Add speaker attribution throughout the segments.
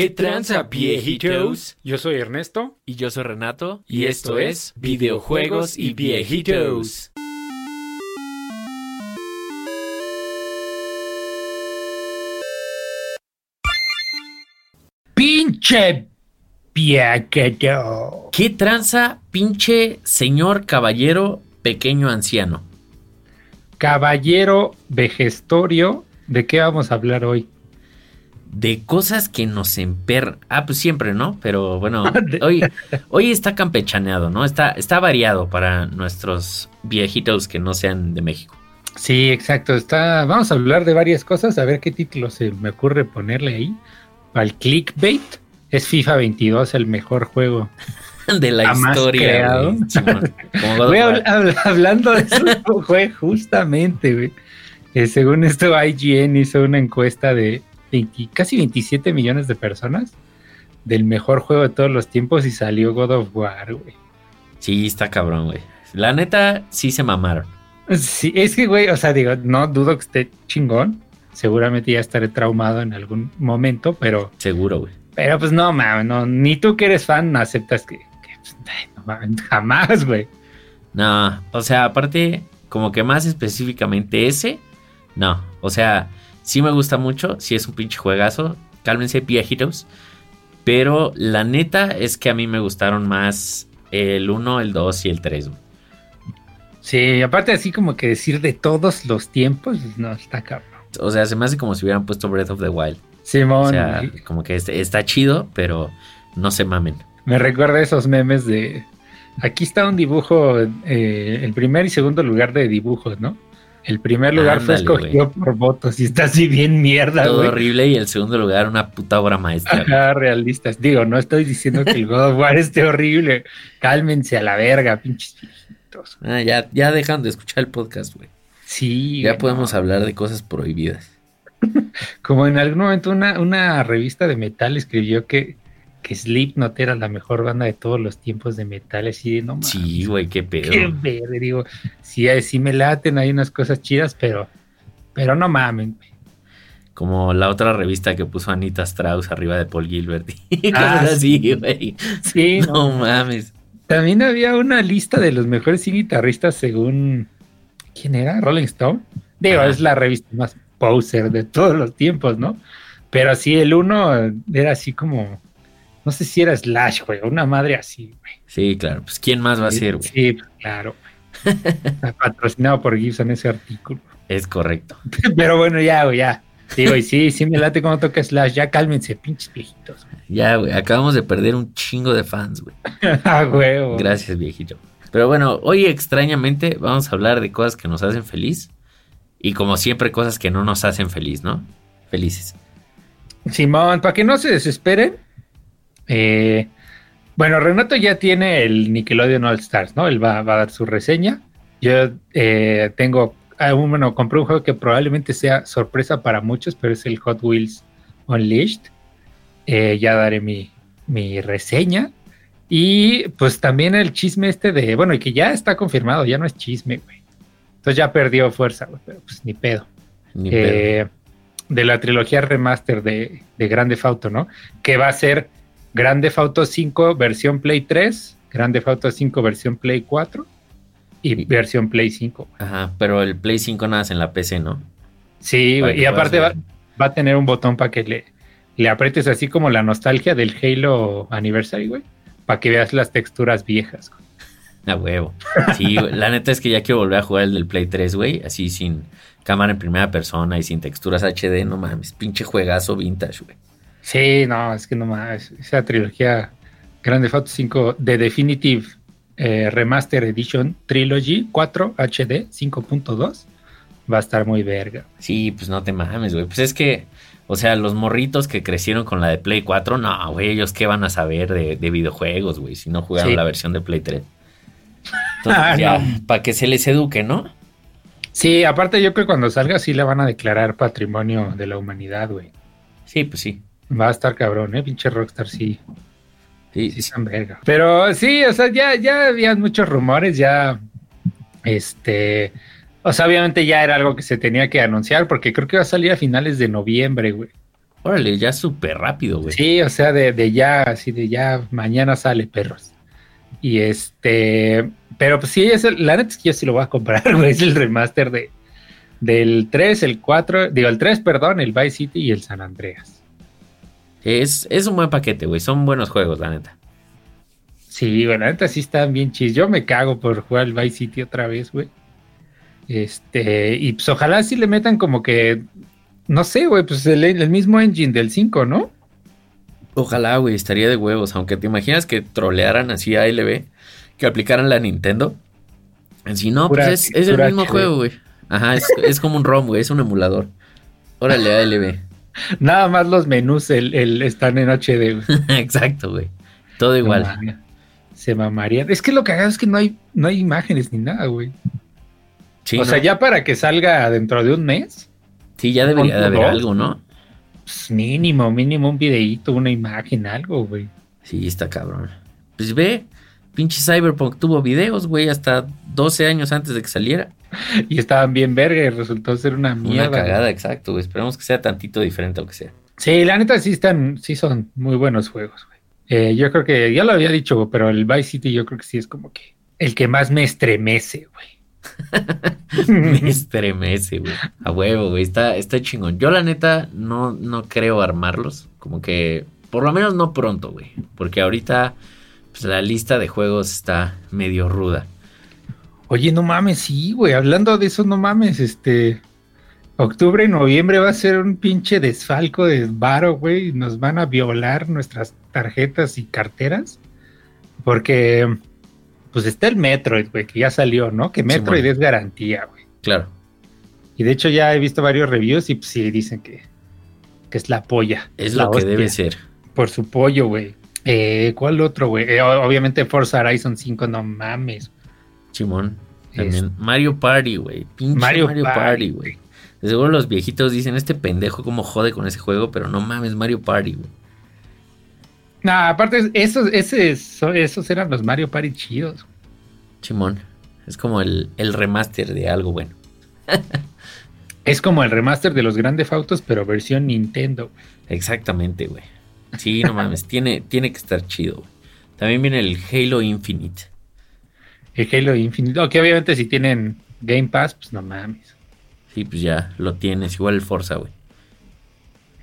Speaker 1: ¿Qué tranza, viejitos?
Speaker 2: Yo soy Ernesto.
Speaker 1: Y yo soy Renato. Y esto es Videojuegos y Viejitos.
Speaker 3: Pinche viejito.
Speaker 1: ¿Qué tranza, pinche señor caballero pequeño anciano?
Speaker 2: Caballero vejestorio, ¿de qué vamos a hablar hoy?
Speaker 1: De cosas que nos emper... Ah, pues siempre, ¿no? Pero bueno, hoy, hoy está campechaneado, ¿no? Está, está variado para nuestros viejitos que no sean de México.
Speaker 2: Sí, exacto. Está, vamos a hablar de varias cosas, a ver qué título se me ocurre ponerle ahí. Al clickbait. Es FIFA 22 el mejor juego
Speaker 1: de la
Speaker 2: jamás
Speaker 1: historia. güey.
Speaker 2: Habl- hablando de eso, güey, justamente, güey. Eh, según esto, IGN hizo una encuesta de 20 casi 27 millones de personas del mejor juego de todos los tiempos y salió God of War, güey.
Speaker 1: Sí, está cabrón, güey. La neta, sí se mamaron.
Speaker 2: Sí, es que, güey, o sea, digo, no dudo que esté chingón. Seguramente ya estaré traumado en algún momento, pero,
Speaker 1: Seguro, güey.
Speaker 2: pero pues no, mames, no, ni tú que eres fan aceptas que, que, pues, no jamás, güey.
Speaker 1: No, o sea, aparte, como que más específicamente ese, no. O sea, sí me gusta mucho, sí es un pinche juegazo. Cálmense, viejitos. Pero la neta es que a mí me gustaron más el 1, el 2 y el 3. güey.
Speaker 2: Sí, aparte así como que decir de todos los tiempos, no, está cabrón.
Speaker 1: O sea, se me hace como si hubieran puesto Breath of the Wild.
Speaker 2: Simón,
Speaker 1: O sea,
Speaker 2: güey.
Speaker 1: como que este- está chido, pero no se mamen.
Speaker 2: me recuerda esos memes de... Aquí está un dibujo, eh, el primer y segundo lugar de dibujos, ¿no? El primer lugar fue escogido por votos y está así bien mierda,
Speaker 1: Todo horrible y el segundo lugar una puta obra maestra.
Speaker 2: Ajá, realistas. Digo, no estoy diciendo que el God of War esté horrible. Cálmense a la verga, pinches viejitos.
Speaker 1: Ah, ya, ya dejan de escuchar el podcast, güey.
Speaker 2: Sí.
Speaker 1: Ya podemos hablar de cosas prohibidas.
Speaker 2: Como en algún momento una, una revista de metal escribió que, que Slipknot era la mejor banda de todos los tiempos de metal. Así de no mames.
Speaker 1: Sí, güey, qué pedo.
Speaker 2: Qué verga, digo, sí, eh, sí me laten, hay unas cosas chidas, pero, pero no mamen. güey.
Speaker 1: Como la otra revista que puso Anita Strauss arriba de Paul Gilbert. Y cosas
Speaker 2: Ah,
Speaker 1: así, güey.
Speaker 2: Sí, no.
Speaker 1: No mames.
Speaker 2: También había una lista de los mejores guitarristas según. ¿Quién era? Rolling Stone. Digo, es la revista más poser de todos los tiempos, ¿no? Pero sí, el uno era así como. No sé si era Slash, güey, una madre así, güey.
Speaker 1: Sí, claro. Pues ¿quién más va a ser, güey?
Speaker 2: Sí, claro. güey. Está Patrocinado por Gibson ese artículo.
Speaker 1: Es correcto.
Speaker 2: Pero bueno, ya, güey, ya. Sí, güey, sí, sí me late como toca Slash. Ya cálmense, pinches viejitos. güey.
Speaker 1: Ya, güey. Acabamos de perder un chingo de fans, güey.
Speaker 2: Ah, huevo.
Speaker 1: Gracias, viejito. Pero bueno, hoy extrañamente vamos a hablar de cosas que nos hacen feliz. Y como siempre, cosas que no nos hacen feliz, ¿no? Felices.
Speaker 2: Simón, para que no se desesperen. Eh, bueno, Renato ya tiene el Nickelodeon All Stars, ¿no? Él va, va a dar su reseña. Yo eh, tengo, ah, bueno, compré un juego que probablemente sea sorpresa para muchos, pero es el Hot Wheels Unleashed. Eh, ya daré mi, mi reseña. Y pues también el chisme este de, bueno, y que ya está confirmado, ya no es chisme, güey. Entonces ya perdió fuerza, güey, pero pues ni pedo
Speaker 1: Ni pedo.
Speaker 2: eh, de la trilogía remaster de, de Grande Auto, ¿no? Que va a ser Grande Auto 5 versión Play 3, Grande Auto 5 versión Play 4 y
Speaker 1: Y-
Speaker 2: versión Play 5.
Speaker 1: Ajá, pero el Play 5 nada más en la PC, ¿no?
Speaker 2: Sí, güey, y aparte va, a tener un botón para que le, le aprietes así como la nostalgia del Halo Anniversary, güey, para que veas las texturas viejas.
Speaker 1: A huevo. Sí, güey, la neta es que ya quiero volver a jugar el del Play 3, güey. Así sin cámara en primera persona y sin texturas HD. No mames, pinche juegazo vintage, güey.
Speaker 2: Sí, no, es que no más. Esa trilogía Grande Auto 5 de Definitive eh, Remaster Edition Trilogy 4 HD 5.2 va a estar muy verga.
Speaker 1: Sí, pues no te mames, güey. Pues es que, o sea, los morritos que crecieron con la de Play 4, no, güey, ellos qué van a saber de, de videojuegos, güey, si no jugaron
Speaker 2: Sí.
Speaker 1: la versión de Play 3. Entonces,
Speaker 2: Ah,
Speaker 1: ya,
Speaker 2: no.
Speaker 1: para que se les eduque, ¿no?
Speaker 2: Sí, aparte yo creo que cuando salga sí la van a declarar patrimonio de la humanidad, güey.
Speaker 1: Sí, pues sí.
Speaker 2: Va a estar cabrón, eh, pinche Rockstar sí.
Speaker 1: Sí,
Speaker 2: Sí, están verga. Pero sí, o sea, ya, ya había muchos rumores, ya, este, o sea, obviamente ya era algo que se tenía que anunciar, porque creo que va a salir a finales de noviembre, güey.
Speaker 1: Órale, ya súper rápido, güey.
Speaker 2: Sí, o sea, de, de ya, así de ya, mañana sale perros. Y este, pero pues sí, es el- la neta es que yo sí lo voy a comprar, güey. Es el remaster de del 3, el 4, digo, el 3, perdón, el Vice City y el San Andreas.
Speaker 1: Es, es un buen paquete, güey. Son buenos juegos, la neta.
Speaker 2: Sí, bueno, la neta sí están bien chis. Yo me cago por jugar el Vice City otra vez, güey. Este, y pues ojalá sí le metan como que, no sé, güey, pues el, el mismo engine del 5, ¿no?
Speaker 1: Ojalá, güey, estaría de huevos. Aunque te imaginas que trolearan así a ALB, que aplicaran la Nintendo. Si no,
Speaker 2: Pura-
Speaker 1: pues es, es el mismo juego, güey. Ajá, es, es como un ROM, güey, es un emulador. Órale, ALB.
Speaker 2: Nada más los menús el, el- están en HD.
Speaker 1: Exacto, güey. Todo igual.
Speaker 2: Se mamarían. Es que lo cagado es que no hay, no hay imágenes ni nada, güey.
Speaker 1: Sí,
Speaker 2: o
Speaker 1: ¿no?
Speaker 2: sea, ya para que salga dentro de un mes,
Speaker 1: sí, ya debería de
Speaker 2: ¿Con
Speaker 1: haber algo, ¿no?
Speaker 2: pues mínimo, mínimo un videíto, una imagen, algo, güey.
Speaker 1: Sí, está cabrón. Pues ve, pinche Cyberpunk tuvo videos, güey, hasta 12 años antes de que saliera.
Speaker 2: Y estaban bien verga y resultó ser una mierda.
Speaker 1: Una cagada,
Speaker 2: güey.
Speaker 1: exacto, güey. Esperemos que sea tantito diferente aunque sea.
Speaker 2: Sí, la neta sí están, sí son muy buenos juegos, güey. Eh, yo creo que, ya lo había dicho, pero el Vice City yo creo que sí es como que el que más me estremece, güey.
Speaker 1: Me estremece, güey. A huevo, güey. Está, está chingón. Yo, la neta, no, no creo armarlos. Como que, por lo menos no pronto, güey. Porque ahorita, pues la lista de juegos está medio ruda.
Speaker 2: Oye, no mames, sí, güey. Hablando de eso, no mames, este. Octubre y noviembre va a ser un pinche desfalco de varo, güey. Nos van a violar nuestras tarjetas y carteras. Porque, pues está el Metroid, güey, que ya salió, ¿no? Que Metroid
Speaker 1: bueno.
Speaker 2: es garantía, güey.
Speaker 1: Claro.
Speaker 2: Y de hecho ya he visto varios reviews y pues, sí dicen que, que es la polla.
Speaker 1: Es
Speaker 2: la
Speaker 1: lo que debe ser.
Speaker 2: Por su pollo, güey. Eh, ¿Cuál otro, güey? Eh, obviamente Forza Horizon 5, no mames.
Speaker 1: Chimón. También. Mario Party, güey. Pinche
Speaker 2: Mario
Speaker 1: Mario,
Speaker 2: Party,
Speaker 1: güey. Seguro los viejitos dicen, este pendejo cómo jode con ese juego, pero no mames, Mario Party, güey.
Speaker 2: Nah, aparte, esos, so- esos eran los Mario Party chidos.
Speaker 1: Chimón. Es como el, el remaster de algo bueno.
Speaker 2: Es como el remaster de los grandes autos, pero versión Nintendo.
Speaker 1: Exactamente, güey. Sí, no mames, tiene, tiene que estar chido, güey. También viene el Halo Infinite.
Speaker 2: El Halo Infinite. Que obviamente si tienen Game Pass, pues no mames.
Speaker 1: Sí, pues ya lo tienes, igual el Forza, güey.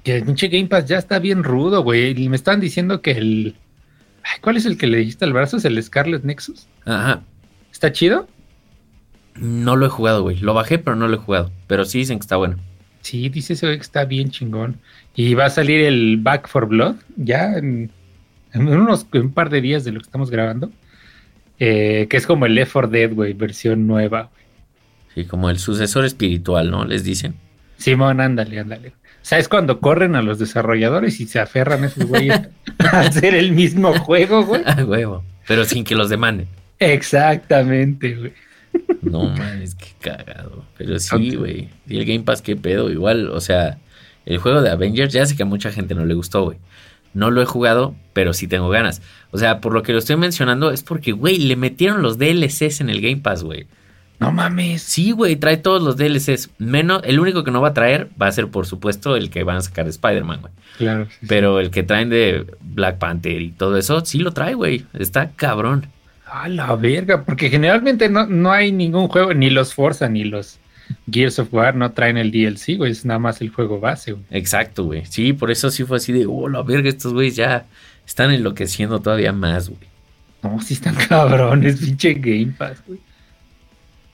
Speaker 2: Que el pinche Game Pass ya está bien rudo, güey. Y me estaban diciendo que el. Ay, ¿Cuál es el que le dijiste al brazo? ¿Es el Scarlet Nexus?
Speaker 1: Ajá.
Speaker 2: ¿Está chido?
Speaker 1: No lo he jugado, güey. Lo bajé, pero no lo he jugado. Pero sí dicen que está bueno.
Speaker 2: Sí, dice ese güey que está bien chingón. Y va a salir el Back for Blood ya en, en unos en un par de días de lo que estamos grabando. Eh, que es como el Left 4 Dead, güey, versión nueva.
Speaker 1: Sí, como el sucesor espiritual, ¿no? Les dicen.
Speaker 2: Simón, ándale, ándale. ¿Sabes cuando corren a los desarrolladores y se aferran esos güeyes a hacer el mismo juego, güey?
Speaker 1: Ah, huevo. Pero sin que los demanden.
Speaker 2: Exactamente, güey.
Speaker 1: No mames, qué cagado. Pero sí, güey. Y el Game Pass, qué pedo. Igual, o sea, el juego de Avengers, ya sé que a mucha gente no le gustó, güey. No lo he jugado, pero sí tengo ganas. O sea, por lo que lo estoy mencionando es porque, güey, le metieron los DLCs en el Game Pass, güey.
Speaker 2: No mames.
Speaker 1: Sí, güey, trae todos los DLCs. Menos, el único que no va a traer va a ser, por supuesto, el que van a sacar de Spider-Man, güey.
Speaker 2: Claro. sí, sí.
Speaker 1: Pero el que traen de Black Panther y todo eso, sí lo trae, güey. Está cabrón.
Speaker 2: A la verga, porque generalmente no, no hay ningún juego, ni los Forza ni los Gears of War no traen el DLC, güey, es nada más el juego base, güey.
Speaker 1: Exacto, güey. Sí, por eso sí fue así de, oh, la verga, estos güeyes ya están enloqueciendo todavía más, güey.
Speaker 2: No, sí están cabrones, pinche Game Pass, güey.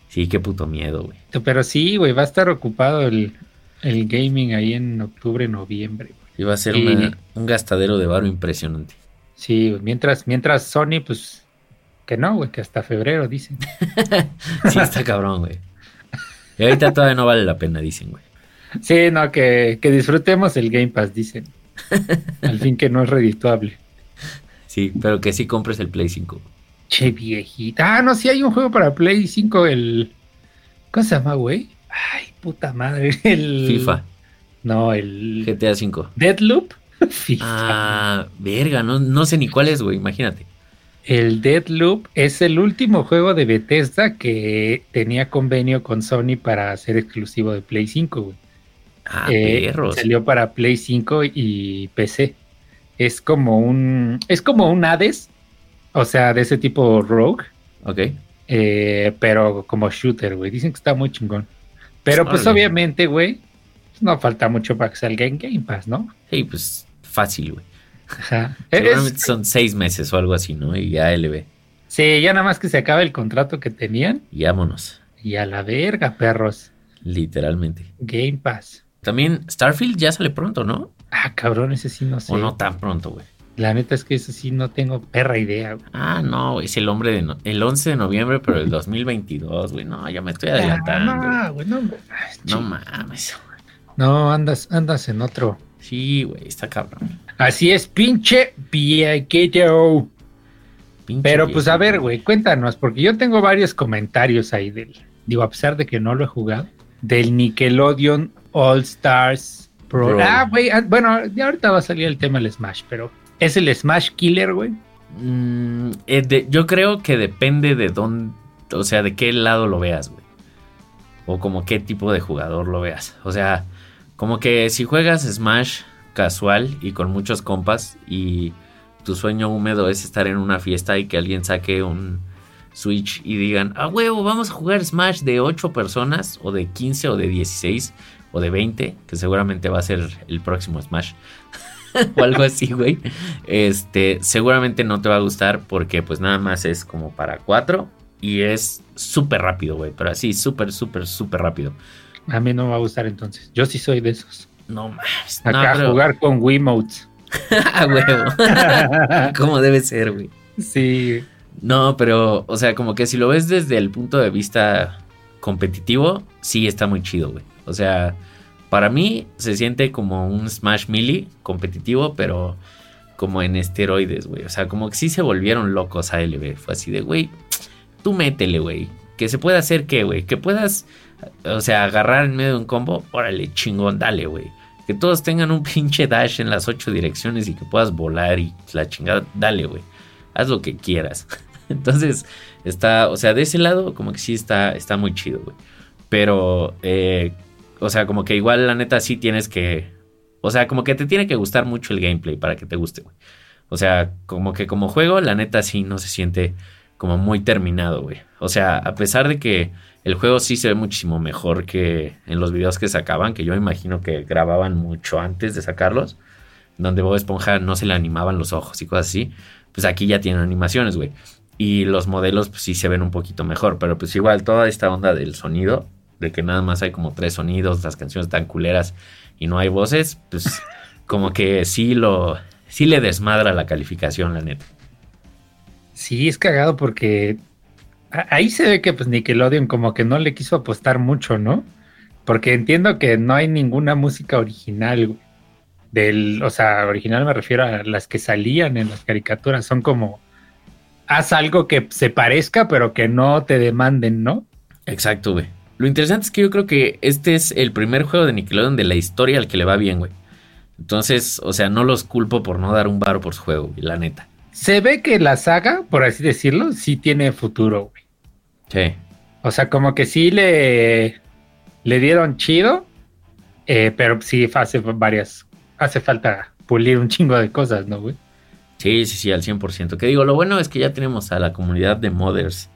Speaker 1: Sí, qué puto miedo, güey.
Speaker 2: Pero sí, güey, va a estar ocupado el, el gaming ahí en octubre, noviembre, güey.
Speaker 1: Iba a ser
Speaker 2: Y-
Speaker 1: una- un gastadero de varo impresionante.
Speaker 2: Sí, güey, mientras, mientras Sony, pues, que no, güey, que hasta febrero, dicen.
Speaker 1: Sí, está cabrón, güey. Y ahorita todavía no vale la pena, dicen, güey.
Speaker 2: Sí, no, que, que disfrutemos el Game Pass, dicen. Al fin que no es redituable.
Speaker 1: Sí, pero que sí compres el Play 5.
Speaker 2: Che, viejita. Ah, no, sí hay un juego para Play 5, el... ¿Cómo se llama, güey? Ay, puta madre. El...
Speaker 1: FIFA,
Speaker 2: No, el...
Speaker 1: GTA 5.
Speaker 2: Deadloop. FIFA.
Speaker 1: Ah, verga, no, no sé ni cuál es, güey, imagínate.
Speaker 2: El Deadloop es el último juego de Bethesda que tenía convenio con Sony para ser exclusivo de Play 5, güey.
Speaker 1: Ah,
Speaker 2: Eh,
Speaker 1: perros.
Speaker 2: salió para Play 5 y PC. Es como un. Es como un Hades. O sea, de ese tipo Rogue.
Speaker 1: Ok.
Speaker 2: eh, pero como shooter, güey. Dicen que está muy chingón. Pero pues obviamente, güey. pues, no falta mucho para que salga en Game Pass, ¿no?
Speaker 1: Sí, pues fácil, güey.
Speaker 2: Ajá. Es-
Speaker 1: son seis meses o algo así, ¿no? Y ya LB.
Speaker 2: sí, ya nada más que se acaba el contrato que tenían.
Speaker 1: Y vámonos.
Speaker 2: Y a la verga, perros.
Speaker 1: Literalmente.
Speaker 2: Game Pass.
Speaker 1: También Starfield ya sale pronto, ¿no?
Speaker 2: Ah, cabrón, ese sí no sé.
Speaker 1: O no tan pronto, güey.
Speaker 2: La neta es que eso sí no tengo perra idea. güey.
Speaker 1: Ah, no, es el hombre de no- el 11 de noviembre, pero el 2022, güey. No, ya me estoy adelantando.
Speaker 2: Ah, güey, no, güey.
Speaker 1: No
Speaker 2: ching.
Speaker 1: mames.
Speaker 2: No, andas, andas en otro.
Speaker 1: Sí, güey, está cabrón.
Speaker 2: Así es, pinche viejito. Pero pues a ver, güey, cuéntanos, porque yo tengo varios comentarios ahí del, digo, a pesar de que no lo he jugado, del Nickelodeon All Stars Pro.
Speaker 1: Bro.
Speaker 2: Ah, güey, ah, bueno, ya ahorita va a salir el tema del Smash, pero es el Smash Killer, güey.
Speaker 1: Mm, eh, yo creo que depende de dónde, o sea, de qué lado lo veas, güey. O como qué tipo de jugador lo veas. O sea, como que si juegas Smash casual y con muchos compas y tu sueño húmedo es estar en una fiesta y que alguien saque un Switch y digan, ah, huevo, vamos a jugar Smash de 8 personas, o de 15, o de 16, o de 20, que seguramente va a ser el próximo Smash. o algo así, güey. Este, seguramente no te va a gustar porque pues nada más es como para 4 y es súper rápido, güey. Pero así, súper, súper, súper rápido.
Speaker 2: A mí no me va a gustar entonces. Yo sí soy de esos.
Speaker 1: No mames.
Speaker 2: Acá
Speaker 1: no, pero-
Speaker 2: jugar con Wiimotes.
Speaker 1: a huevo. Como debe ser, güey.
Speaker 2: sí,
Speaker 1: No, pero, o sea, como que si lo ves desde el punto de vista competitivo, sí está muy chido, güey. O sea, para mí se siente como un Smash Melee competitivo, pero como en esteroides, güey. O sea, como que sí se volvieron locos a LB. Fue así de, güey, tú métele, güey. Que se pueda hacer qué, güey. Que puedas, o sea, agarrar en medio de un combo, órale, chingón, dale, güey. Que todos tengan un pinche dash en las ocho direcciones y que puedas volar y la chingada, dale, güey. Haz lo que quieras. Entonces, está, o sea, de ese lado, como que sí está, está muy chido, güey. Pero, eh, o sea, como que igual la neta sí tienes que, o sea, como que te tiene que gustar mucho el gameplay para que te guste, güey. O sea, como que como juego, la neta sí no se siente como muy terminado, güey. O sea, a pesar de que el juego sí se ve muchísimo mejor que en los videos que sacaban, que yo imagino que grababan mucho antes de sacarlos, donde Bob Esponja no se le animaban los ojos y cosas así, pues aquí ya tienen animaciones, güey. Y los modelos, pues sí se ven un poquito mejor, pero pues igual toda esta onda del sonido, de que nada más hay como tres sonidos, las canciones tan culeras y no hay voces, pues como que sí lo, sí le desmadra la calificación, la neta.
Speaker 2: sí, es cagado porque ahí se ve que pues Nickelodeon como que no le quiso apostar mucho, ¿no? Porque entiendo que no hay ninguna música original, güey. Del, o sea, original me refiero a las que salían en las caricaturas, son como haz algo que se parezca, pero que no te demanden, ¿no?
Speaker 1: Exacto, güey. Lo interesante es que yo creo que este es el primer juego de Nickelodeon de la historia al que le va bien, güey. Entonces, o sea, no los culpo por no dar un varo por su juego, güey, la neta.
Speaker 2: Se ve que la saga, por así decirlo, sí tiene futuro, güey.
Speaker 1: Sí.
Speaker 2: O sea, como que sí le, le dieron chido, eh, pero sí hace varias, hace falta pulir un chingo de cosas, ¿no, güey?
Speaker 1: Sí, sí, sí, al 100%. Que digo, lo bueno es que ya tenemos a la comunidad de modders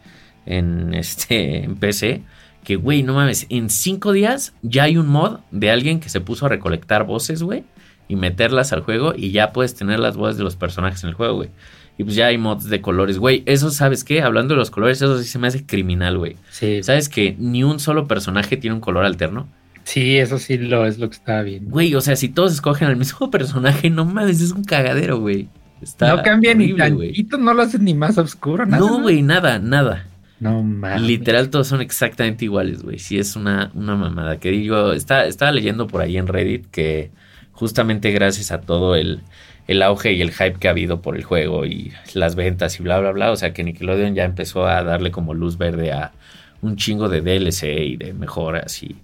Speaker 1: en, este, en PC. Que, güey, no mames, en cinco días ya hay un mod de alguien que se puso a recolectar voces, güey. Y meterlas al juego y ya puedes tener las voces de los personajes en el juego, güey. Y pues ya hay mods de colores, güey. Eso, ¿sabes qué? Hablando de los colores, eso sí se me hace criminal, güey.
Speaker 2: Sí,
Speaker 1: ¿Sabes que ni un solo personaje tiene un color alterno?
Speaker 2: sí, eso sí lo es lo que estaba bien.
Speaker 1: Güey, o sea, si todos escogen al mismo personaje, no mames, es un cagadero, güey. Está
Speaker 2: no cambia ni
Speaker 1: horrible, güey.
Speaker 2: tantito, no lo hacen ni más oscuro, nada.
Speaker 1: No, güey, nada, nada.
Speaker 2: No mames.
Speaker 1: Literal, todos son exactamente iguales, güey. Sí, es una, una mamada. Que digo, está, estaba leyendo por ahí en Reddit que justamente gracias a todo el, el auge y el hype que ha habido por el juego y las ventas y bla, bla, bla. O sea, que Nickelodeon ya empezó a darle como luz verde a un chingo de DLC y de mejoras y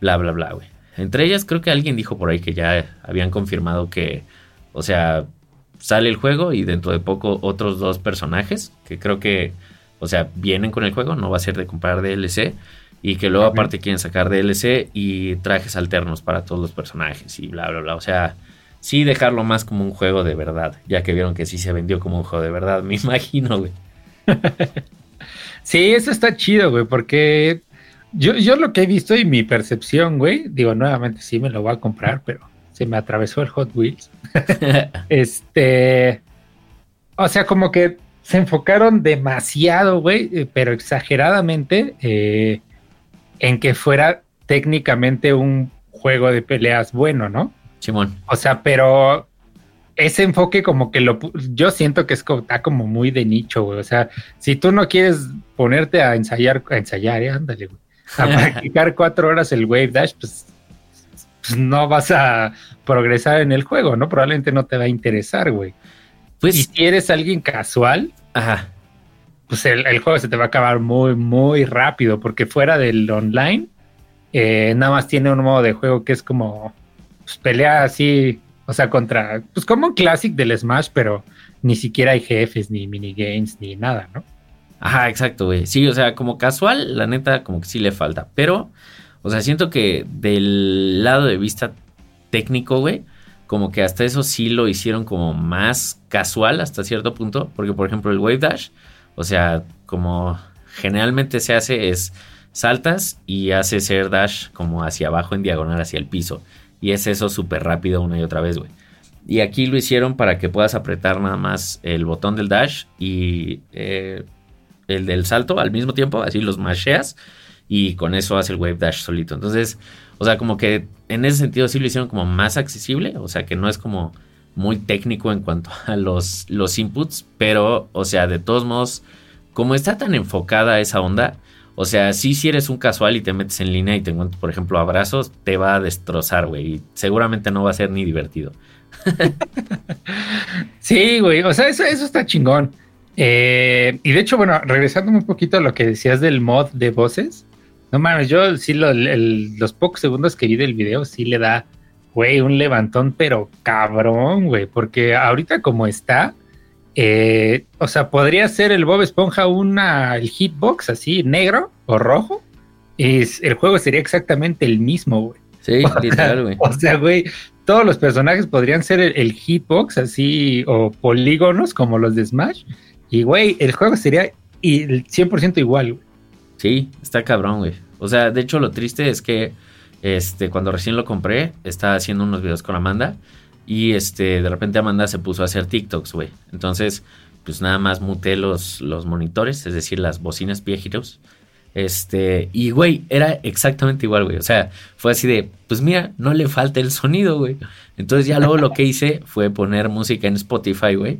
Speaker 1: bla, bla, bla, güey. Entre ellas, creo que alguien dijo por ahí que ya habían confirmado que, o sea, sale el juego y dentro de poco otros dos personajes que creo que, o sea, vienen con el juego, no va a ser de comprar DLC. Y que luego aparte quieren sacar DLC y trajes alternos para todos los personajes y bla, bla, bla. O sea, sí dejarlo más como un juego de verdad, ya que vieron que sí se vendió como un juego de verdad, me imagino, güey.
Speaker 2: sí, eso está chido, güey, porque yo, yo lo que he visto y mi percepción, güey, digo, nuevamente sí me lo voy a comprar, pero se me atravesó el Hot Wheels. este, o sea, como que se enfocaron demasiado, güey, eh, pero exageradamente eh, en que fuera técnicamente un juego de peleas bueno, ¿no?
Speaker 1: Simón.
Speaker 2: O sea, pero ese enfoque como que lo yo siento que es como, está como muy de nicho, güey. O sea, si tú no quieres ponerte a ensayar, a ensayar, eh, ándale, güey. A practicar cuatro horas el Wave Dash, pues, pues, no vas a progresar en el juego, ¿no? Probablemente no te va a interesar, güey. Pues, y si eres alguien casual,
Speaker 1: ajá.
Speaker 2: pues el, juego se te va a acabar muy, muy rápido, porque fuera del online, eh, nada más tiene un modo de juego que es como pues, pelea así, o sea, contra, pues como un classic del Smash, pero ni siquiera hay jefes, ni minigames, ni nada, ¿no?
Speaker 1: Ajá, exacto, güey. Sí, o sea, como casual, la neta, como que sí le falta. Pero, o sea, siento que del lado de vista técnico, güey, como que hasta eso sí lo hicieron como más casual hasta cierto punto. Porque, por ejemplo, el Wave Dash, o sea, como generalmente se hace es saltas y haces air dash como hacia abajo en diagonal hacia el piso. Y es eso súper rápido una y otra vez, güey. Y aquí lo hicieron para que puedas apretar nada más el botón del dash y eh, el del salto al mismo tiempo, así los masheas y con eso hace el wave dash solito. Entonces, o sea, como que en ese sentido sí lo hicieron como más accesible, o sea, que no es como muy técnico en cuanto a los, los inputs, pero, o sea, de todos modos, como está tan enfocada esa onda, o sea, sí, si eres un casual y te metes en línea y te encuentras, por ejemplo, abrazos, te va a destrozar, güey. Y seguramente no va a ser ni divertido.
Speaker 2: sí, güey. O sea, eso, eso está chingón. Eh, y de hecho, bueno, regresando un poquito a lo que decías del mod de voces. No mames, yo sí los pocos segundos que vi del video sí le da, güey, un levantón, pero cabrón, güey. Porque ahorita como está, eh, o sea, podría ser el Bob Esponja una, el hitbox así, negro o rojo. Y el juego sería exactamente el mismo, güey.
Speaker 1: Sí, literal, güey.
Speaker 2: O sea, güey, todos los personajes podrían ser el, hitbox así o polígonos como los de Smash. Y, güey, el juego sería el 100% igual, güey.
Speaker 1: Sí, está cabrón, güey. O sea, de hecho, lo triste es que este, cuando recién lo compré, estaba haciendo unos videos con Amanda y este, de repente Amanda se puso a hacer TikToks, güey. Entonces, pues nada más muté los, los monitores, es decir, las bocinas viejitos. Este, y güey, era exactamente igual, güey. O sea, fue así de, pues mira, no le falta el sonido, güey. Entonces ya luego lo que hice fue poner música en Spotify, güey.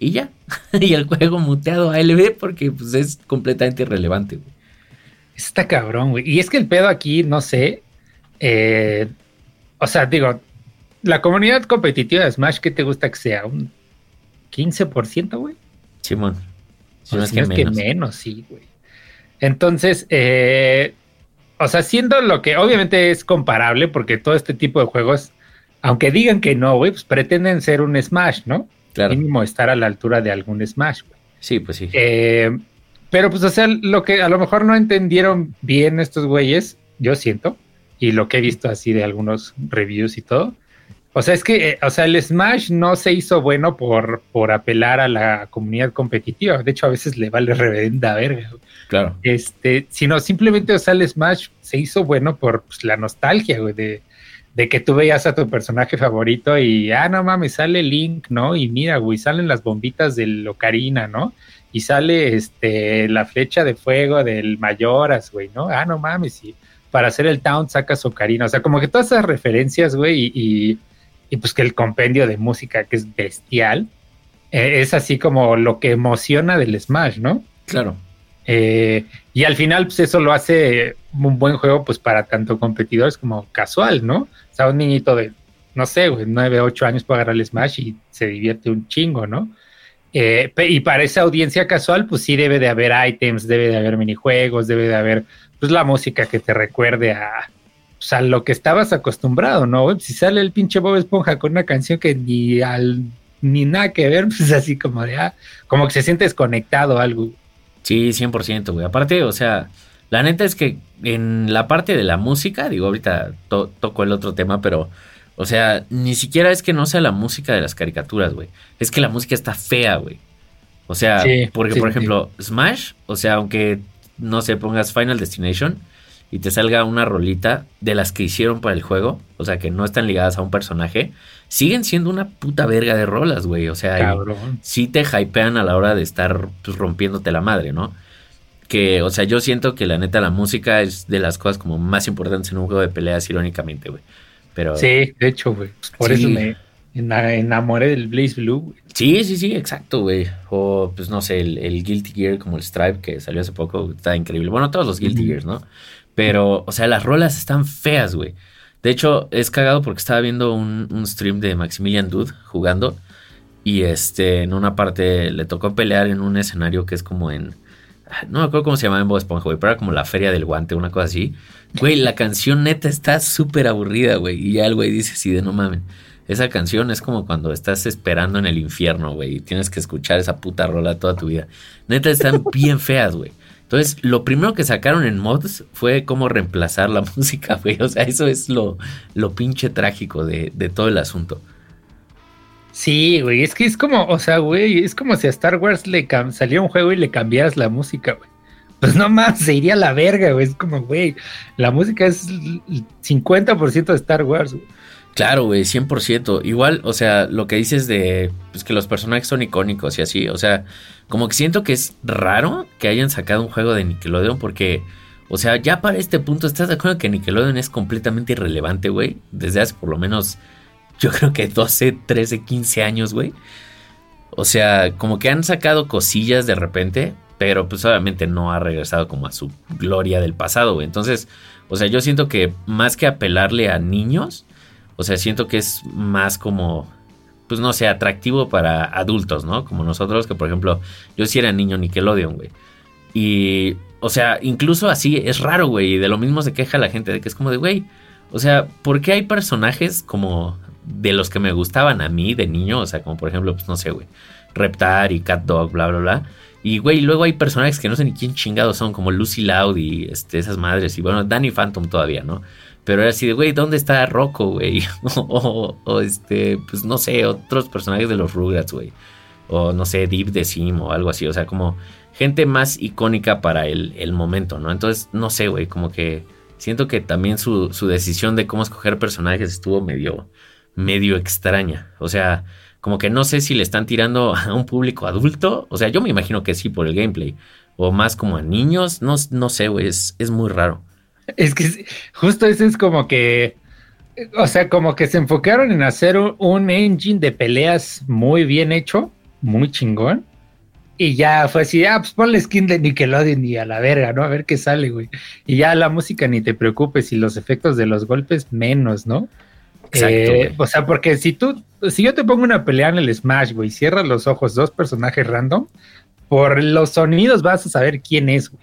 Speaker 1: Y ya. y el juego muteado a LB porque pues es completamente irrelevante, güey.
Speaker 2: Está cabrón, güey. Y es que el pedo aquí, no sé. Eh, o sea, digo, la comunidad competitiva de Smash, ¿qué te gusta que sea? ¿Un 15%, güey?
Speaker 1: Simón.
Speaker 2: Si no es, que, menos. sí, güey. Entonces, eh, o sea, siendo lo que obviamente es comparable, porque todo este tipo de juegos, aunque digan que no, güey, pues pretenden ser un Smash, ¿no?
Speaker 1: Claro.
Speaker 2: Mínimo estar a la altura de algún Smash, güey.
Speaker 1: Sí, pues sí.
Speaker 2: Eh, pero pues, o sea, lo que a lo mejor no entendieron bien estos güeyes, yo siento, y lo que he visto así de algunos reviews y todo, o sea, es que, eh, o sea, el Smash no se hizo bueno por, por apelar a la comunidad competitiva. De hecho, a veces le vale reverenda verga.
Speaker 1: Claro.
Speaker 2: Este, sino simplemente, o sea, el Smash se hizo bueno por pues, la nostalgia, güey, de, de, que tú veías a tu personaje favorito y, ah, no mames, sale Link, ¿no? Y mira, güey, salen las bombitas del Ocarina, ¿no? Y sale este, la flecha de fuego del Mayoras, güey, ¿no? Ah, no mames, y para hacer el Town sacas Ocarina. O sea, como que todas esas referencias, güey, y y pues que el compendio de música que es bestial, eh, es así como lo que emociona del Smash, ¿no?
Speaker 1: Claro.
Speaker 2: Eh, y al final, pues eso lo hace un buen juego, pues para tanto competidores como casual, ¿no? O sea, un niñito de, no sé, güey, 9, 8 años puede agarrar el Smash y se divierte un chingo, ¿no? Eh, y para esa audiencia casual, pues sí debe de haber items, debe de haber minijuegos, debe de haber, pues la música que te recuerde a, o sea, lo que estabas acostumbrado, ¿no? Si sale el pinche Bob Esponja con una canción que ni al ni nada que ver, pues así como de, ah, como que se siente desconectado algo.
Speaker 1: Sí, 100%, güey. Aparte, o sea, La neta es que en la parte de la música, digo, ahorita toco el otro tema, pero, o sea, ni siquiera es que no sea la música de las caricaturas, güey. Es que la música está fea, güey. O sea, porque, por ejemplo, Smash, o sea, aunque no se pongas Final Destination y te salga una rolita de las que hicieron para el juego, o sea, que no están ligadas a un personaje, siguen siendo una puta verga de rolas, güey. O sea, sí te hypean a la hora de estar pues, rompiéndote la madre, ¿no? que, o sea, yo siento que la neta la música es de las cosas como más importantes en un juego de peleas, irónicamente, güey. Pero...
Speaker 2: Sí, de hecho, güey. Por eso me enamoré del Blaze Blue.
Speaker 1: Sí, sí, sí, exacto, güey. O, pues no sé, el, Guilty Gear como el Stripe que salió hace poco, está increíble. Bueno, todos los Guilty Gears, ¿no? Pero, o sea, las rolas están feas, güey. De hecho, es cagado porque estaba viendo un, stream de Maximilian Dude jugando. Y este, en una parte le tocó pelear en un escenario que es como en no me acuerdo cómo se llamaba en Bob Esponja, güey, pero era como la feria del guante, una cosa así. Güey, la canción neta está súper aburrida, güey. Y ya el güey dice así de no mames. Esa canción es como cuando estás esperando en el infierno, güey, y tienes que escuchar esa puta rola toda tu vida. Neta están bien feas, güey. Entonces, lo primero que sacaron en mods fue cómo reemplazar la música, güey. O sea, eso es lo, lo pinche trágico de, de todo el asunto.
Speaker 2: Sí, güey, es que es como, o sea, güey, es como si a Star Wars le saliera un juego y le cambiaras la música, güey. Pues no más, se iría a la verga, güey. Es como, güey, la música es 50% de Star Wars, güey.
Speaker 1: Claro, güey, 100%. Igual, o sea, lo que dices de pues, que los personajes son icónicos y así, o sea, como que siento que es raro que hayan sacado un juego de Nickelodeon porque, o sea, ya para este punto, ¿estás de acuerdo que Nickelodeon es completamente irrelevante, güey? Desde hace por lo menos yo creo que 12, 13, 15 años, güey. O sea, como que han sacado cosillas de repente, pero pues obviamente no ha regresado como a su gloria del pasado, güey. Entonces, o sea, yo siento que más que apelarle a niños, o sea, siento que es más como, pues no sé, atractivo para adultos, ¿no? Como nosotros, que por ejemplo, yo sí era niño Nickelodeon, güey. Y, o sea, incluso así es raro, güey. Y de lo mismo se queja la gente de que es como de, güey, o sea, ¿por qué hay personajes como de los que me gustaban a mí de niño, o sea, como por ejemplo, pues no sé, güey, Reptar y Cat Dog, bla, bla, bla. Y, güey, luego hay personajes que no sé ni quién chingados son, como Lucy Loud y este, esas madres. Y bueno, Danny Phantom todavía, ¿no? Pero era así de, güey, ¿dónde está Rocco, güey? o, este, pues no sé, otros personajes de los Rugrats, güey. O no sé, Deep the Sim o algo así. O sea, como gente más icónica para el, el momento, ¿no? Entonces, no sé, güey, como que siento que también su, su decisión de cómo escoger personajes estuvo medio medio extraña. O sea, como que no sé si le están tirando a un público adulto. O sea, yo me imagino que sí por el gameplay. O más como a niños. No, no sé, güey. Es, es muy raro.
Speaker 2: Es que justo eso es como que. O sea, como que se enfocaron en hacer un, engine de peleas muy bien hecho, muy chingón. Y ya fue así, ah, pues ponle skin de Nickelodeon y a la verga, ¿no? A ver qué sale, güey. Y ya la música ni te preocupes y los efectos de los golpes menos, ¿no? Eh, o sea, porque si tú, si yo te pongo una pelea en el Smash, güey, cierras los ojos, dos personajes random, por los sonidos vas a saber quién es, güey.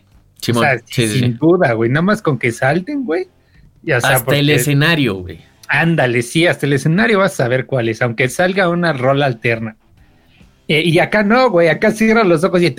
Speaker 2: O sea, sin duda, güey, nada más con que salten, güey.
Speaker 1: hasta el escenario, güey.
Speaker 2: Ándale, sí, hasta el escenario vas a saber cuál es, aunque salga una rola alterna. Eh, y acá no, güey, acá cierras los ojos y...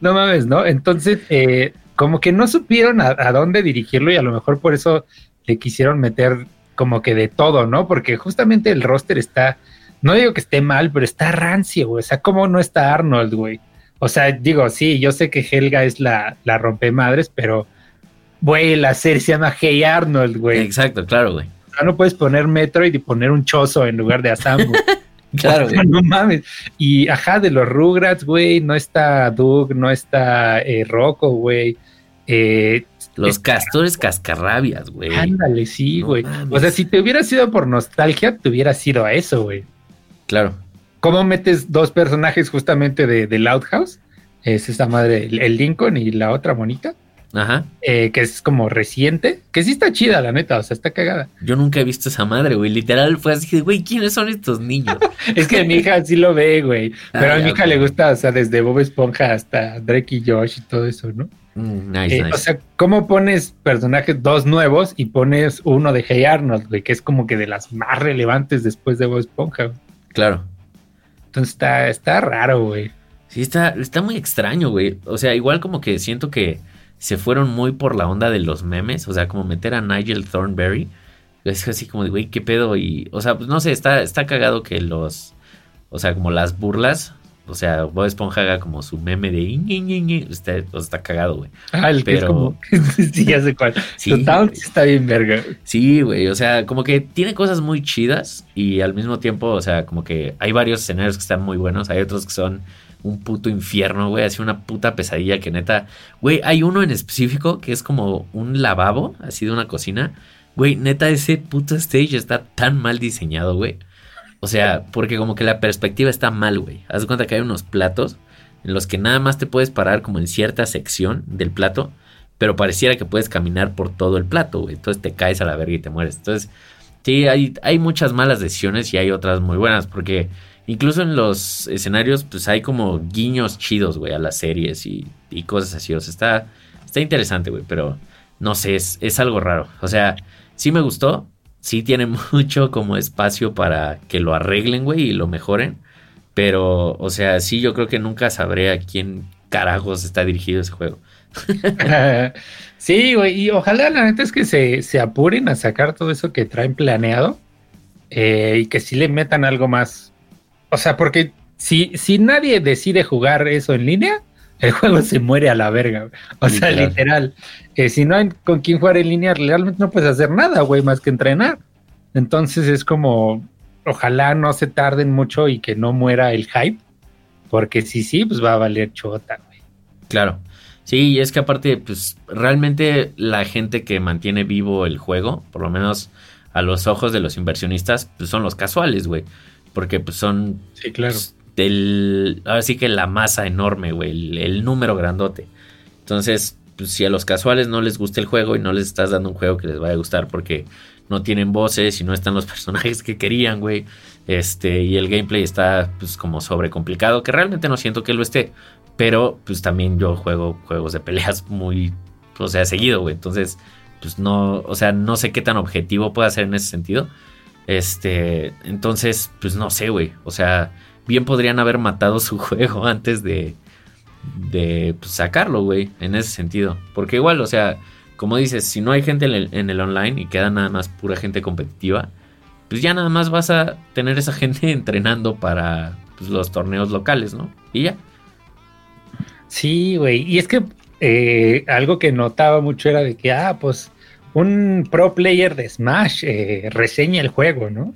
Speaker 2: No mames, ¿no? Entonces, eh, como que no supieron a, dónde dirigirlo y a lo mejor por eso le quisieron meter como que de todo, ¿no? Porque justamente el roster está, no digo que esté mal, pero está rancio, güey. O sea, ¿cómo no está Arnold, güey? O sea, digo, sí, yo sé que Helga es la, la rompemadres, pero, güey, la serie se llama Hey Arnold, güey.
Speaker 1: Exacto, claro, güey.
Speaker 2: O sea, no puedes poner Metroid y poner un chozo en lugar de Asam,
Speaker 1: Claro,
Speaker 2: no mames. Y ajá, de los Rugrats, güey, no está Doug, no está eh, Rocco, güey. Eh,
Speaker 1: los castores cascarrabias, güey.
Speaker 2: Ándale, sí, güey. o sea, si te hubiera sido por nostalgia, te hubiera sido a eso, güey.
Speaker 1: Claro.
Speaker 2: ¿Cómo metes dos personajes justamente de, de Loudhouse? Es esa madre, el Lincoln y la otra monita.
Speaker 1: Ajá.
Speaker 2: Eh, que es como reciente, que sí está chida, la neta, o sea, está cagada.
Speaker 1: Yo nunca he visto esa madre, güey. Literal fue así de, güey, ¿quiénes son estos niños?
Speaker 2: es que mi hija sí lo ve, güey. Pero a mi hija le gusta, o sea, desde Bob Esponja hasta Drake y Josh y todo eso, ¿no?
Speaker 1: Mm, nice, eh,
Speaker 2: O sea, ¿cómo pones personajes dos nuevos y pones uno de Hey Arnold, güey, que es como que de las más relevantes después de Bob Esponja?
Speaker 1: Claro.
Speaker 2: Entonces está, está raro, güey.
Speaker 1: Sí, está, está muy extraño, güey. O sea, igual como que siento que se fueron muy por la onda de los memes. O sea, como meter a Nigel Thornberry. Es así como de, güey, ¿qué pedo? Y, o sea, pues no sé, está, está cagado que los, o sea, como las burlas o sea, Bob Esponja haga como su meme de Iñi, Usted está cagado, güey.
Speaker 2: Ah, el que es como. sí, ya sé cuál. Sí, está bien verga.
Speaker 1: Sí, güey. O sea, como que tiene cosas muy chidas y al mismo tiempo, o sea, como que hay varios escenarios que están muy buenos. Hay otros que son un puto infierno, güey. Así una puta pesadilla que neta. Güey, hay uno en específico que es como un lavabo, así de una cocina. Güey, neta, ese puto stage está tan mal diseñado, güey. O sea, porque como que la perspectiva está mal, güey. Haz cuenta que hay unos platos en los que nada más te puedes parar como en cierta sección del plato, pero pareciera que puedes caminar por todo el plato, güey. Entonces te caes a la verga y te mueres. Entonces, sí, hay, hay muchas malas decisiones y hay otras muy buenas, porque incluso en los escenarios, pues hay como guiños chidos, güey, a las series y, y cosas así. O sea, está, está interesante, güey, pero no sé, es, es algo raro. O sea, sí me gustó, sí tiene mucho como espacio para que lo arreglen, güey, y lo mejoren. Pero, o sea, sí, yo creo que nunca sabré a quién carajos está dirigido ese juego.
Speaker 2: sí, güey, y ojalá la neta es que se, apuren a sacar todo eso que traen planeado eh, y que sí le metan algo más. O sea, porque si, si nadie decide jugar eso en línea, el juego se muere a la verga. O sea, literal. Eh, si no hay con quién jugar en línea, realmente no puedes hacer nada, güey, más que entrenar. Entonces es como, ojalá no se tarden mucho y que no muera el hype, porque si sí, pues va a valer chota, güey.
Speaker 1: Claro. Sí, y es que aparte, pues realmente la gente que mantiene vivo el juego, por lo menos a los ojos de los inversionistas, pues son los casuales, güey. Porque pues son...
Speaker 2: Sí, claro.
Speaker 1: Pues, del, ahora sí que la masa enorme, güey, el, número grandote. Entonces, pues, si a los casuales no les gusta el juego y no les estás dando un juego que les vaya a gustar porque no tienen voces y no están los personajes que querían, güey, este, y el gameplay está, pues, como sobrecomplicado, que realmente no siento que lo esté, pero, pues, también yo juego juegos de peleas muy, o sea, seguido, güey, entonces, pues, no, o sea, no sé qué tan objetivo puede ser en ese sentido. Este, entonces, pues no sé, güey. O sea, bien podrían haber matado su juego antes de, de pues, sacarlo, güey, en ese sentido. Porque igual, o sea, como dices, si no hay gente en el, online y queda nada más pura gente competitiva, pues ya nada más vas a tener esa gente entrenando para pues, los torneos locales, ¿no? Y ya.
Speaker 2: Sí, güey. Y es que eh, algo que notaba mucho era de que, ah, pues un pro player de Smash eh, reseña el juego, ¿no?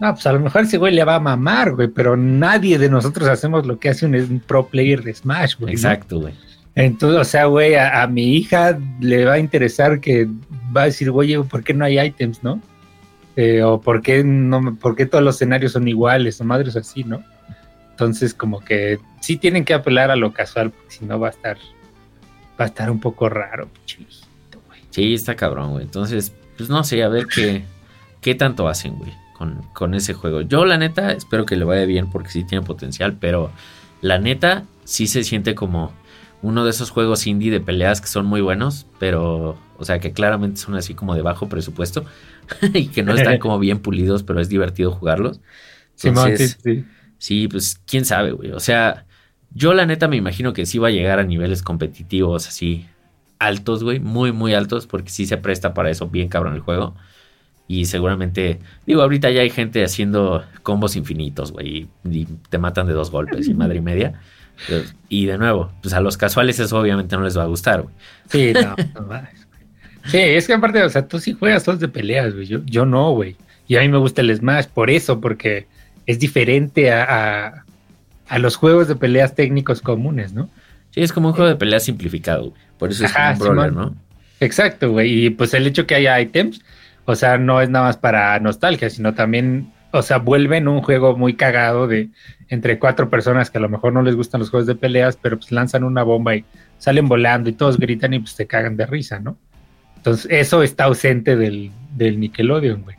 Speaker 2: No, pues a lo mejor ese güey le va a mamar, güey, pero nadie de nosotros hacemos lo que hace un, pro player de Smash, güey.
Speaker 1: Exacto, güey.
Speaker 2: Entonces, o sea, güey, a, mi hija le va a interesar que va a decir, oye, ¿por qué no hay items, no? Eh, o ¿por qué, no, por qué todos los escenarios son iguales, o madres así, ¿no? Entonces, como que sí tienen que apelar a lo casual, porque si no va a estar, va a estar un poco raro,
Speaker 1: güey. Sí, está cabrón, güey. Entonces, pues no sé, a ver qué, qué tanto hacen, güey con, ese juego. Yo la neta espero que le vaya bien porque sí tiene potencial, pero la neta sí se siente como uno de esos juegos indie de peleas que son muy buenos, pero, o sea, que claramente son así como de bajo presupuesto y que no están como bien pulidos, pero es divertido jugarlos. Entonces, sí, sí, pues quién sabe, güey. O sea, yo la neta me imagino que sí va a llegar a niveles competitivos así altos, güey, muy, muy altos, porque sí se presta para eso bien cabrón el juego. Y seguramente, digo, ahorita ya hay gente haciendo combos infinitos, güey, y, te matan de dos golpes y madre y media. Y de nuevo, pues a los casuales eso obviamente no les va a gustar, güey.
Speaker 2: Sí, no, Sí, es que aparte, o sea, tú sí juegas todos de peleas, güey. Yo, yo no, güey. Y a mí me gusta el Smash por eso, porque es diferente a, a, los juegos de peleas técnicos comunes, ¿no?
Speaker 1: Sí, es como un juego de peleas simplificado, güey. Por eso es como un brawler, ¿no?
Speaker 2: Exacto, güey. Y pues el hecho que haya items, o sea, no es nada más para nostalgia, sino también, o sea, vuelven un juego muy cagado de entre cuatro personas que a lo mejor no les gustan los juegos de peleas, pero pues lanzan una bomba y salen volando y todos gritan y pues te cagan de risa, ¿no? Entonces, eso está ausente del, del Nickelodeon, güey.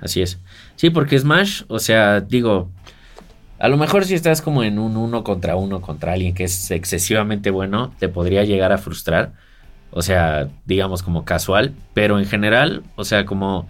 Speaker 1: Así es. Sí, porque Smash, o sea, digo, a lo mejor si estás como en un uno contra uno contra alguien que es excesivamente bueno, te podría llegar a frustrar o sea, digamos como casual, pero en general, o sea, como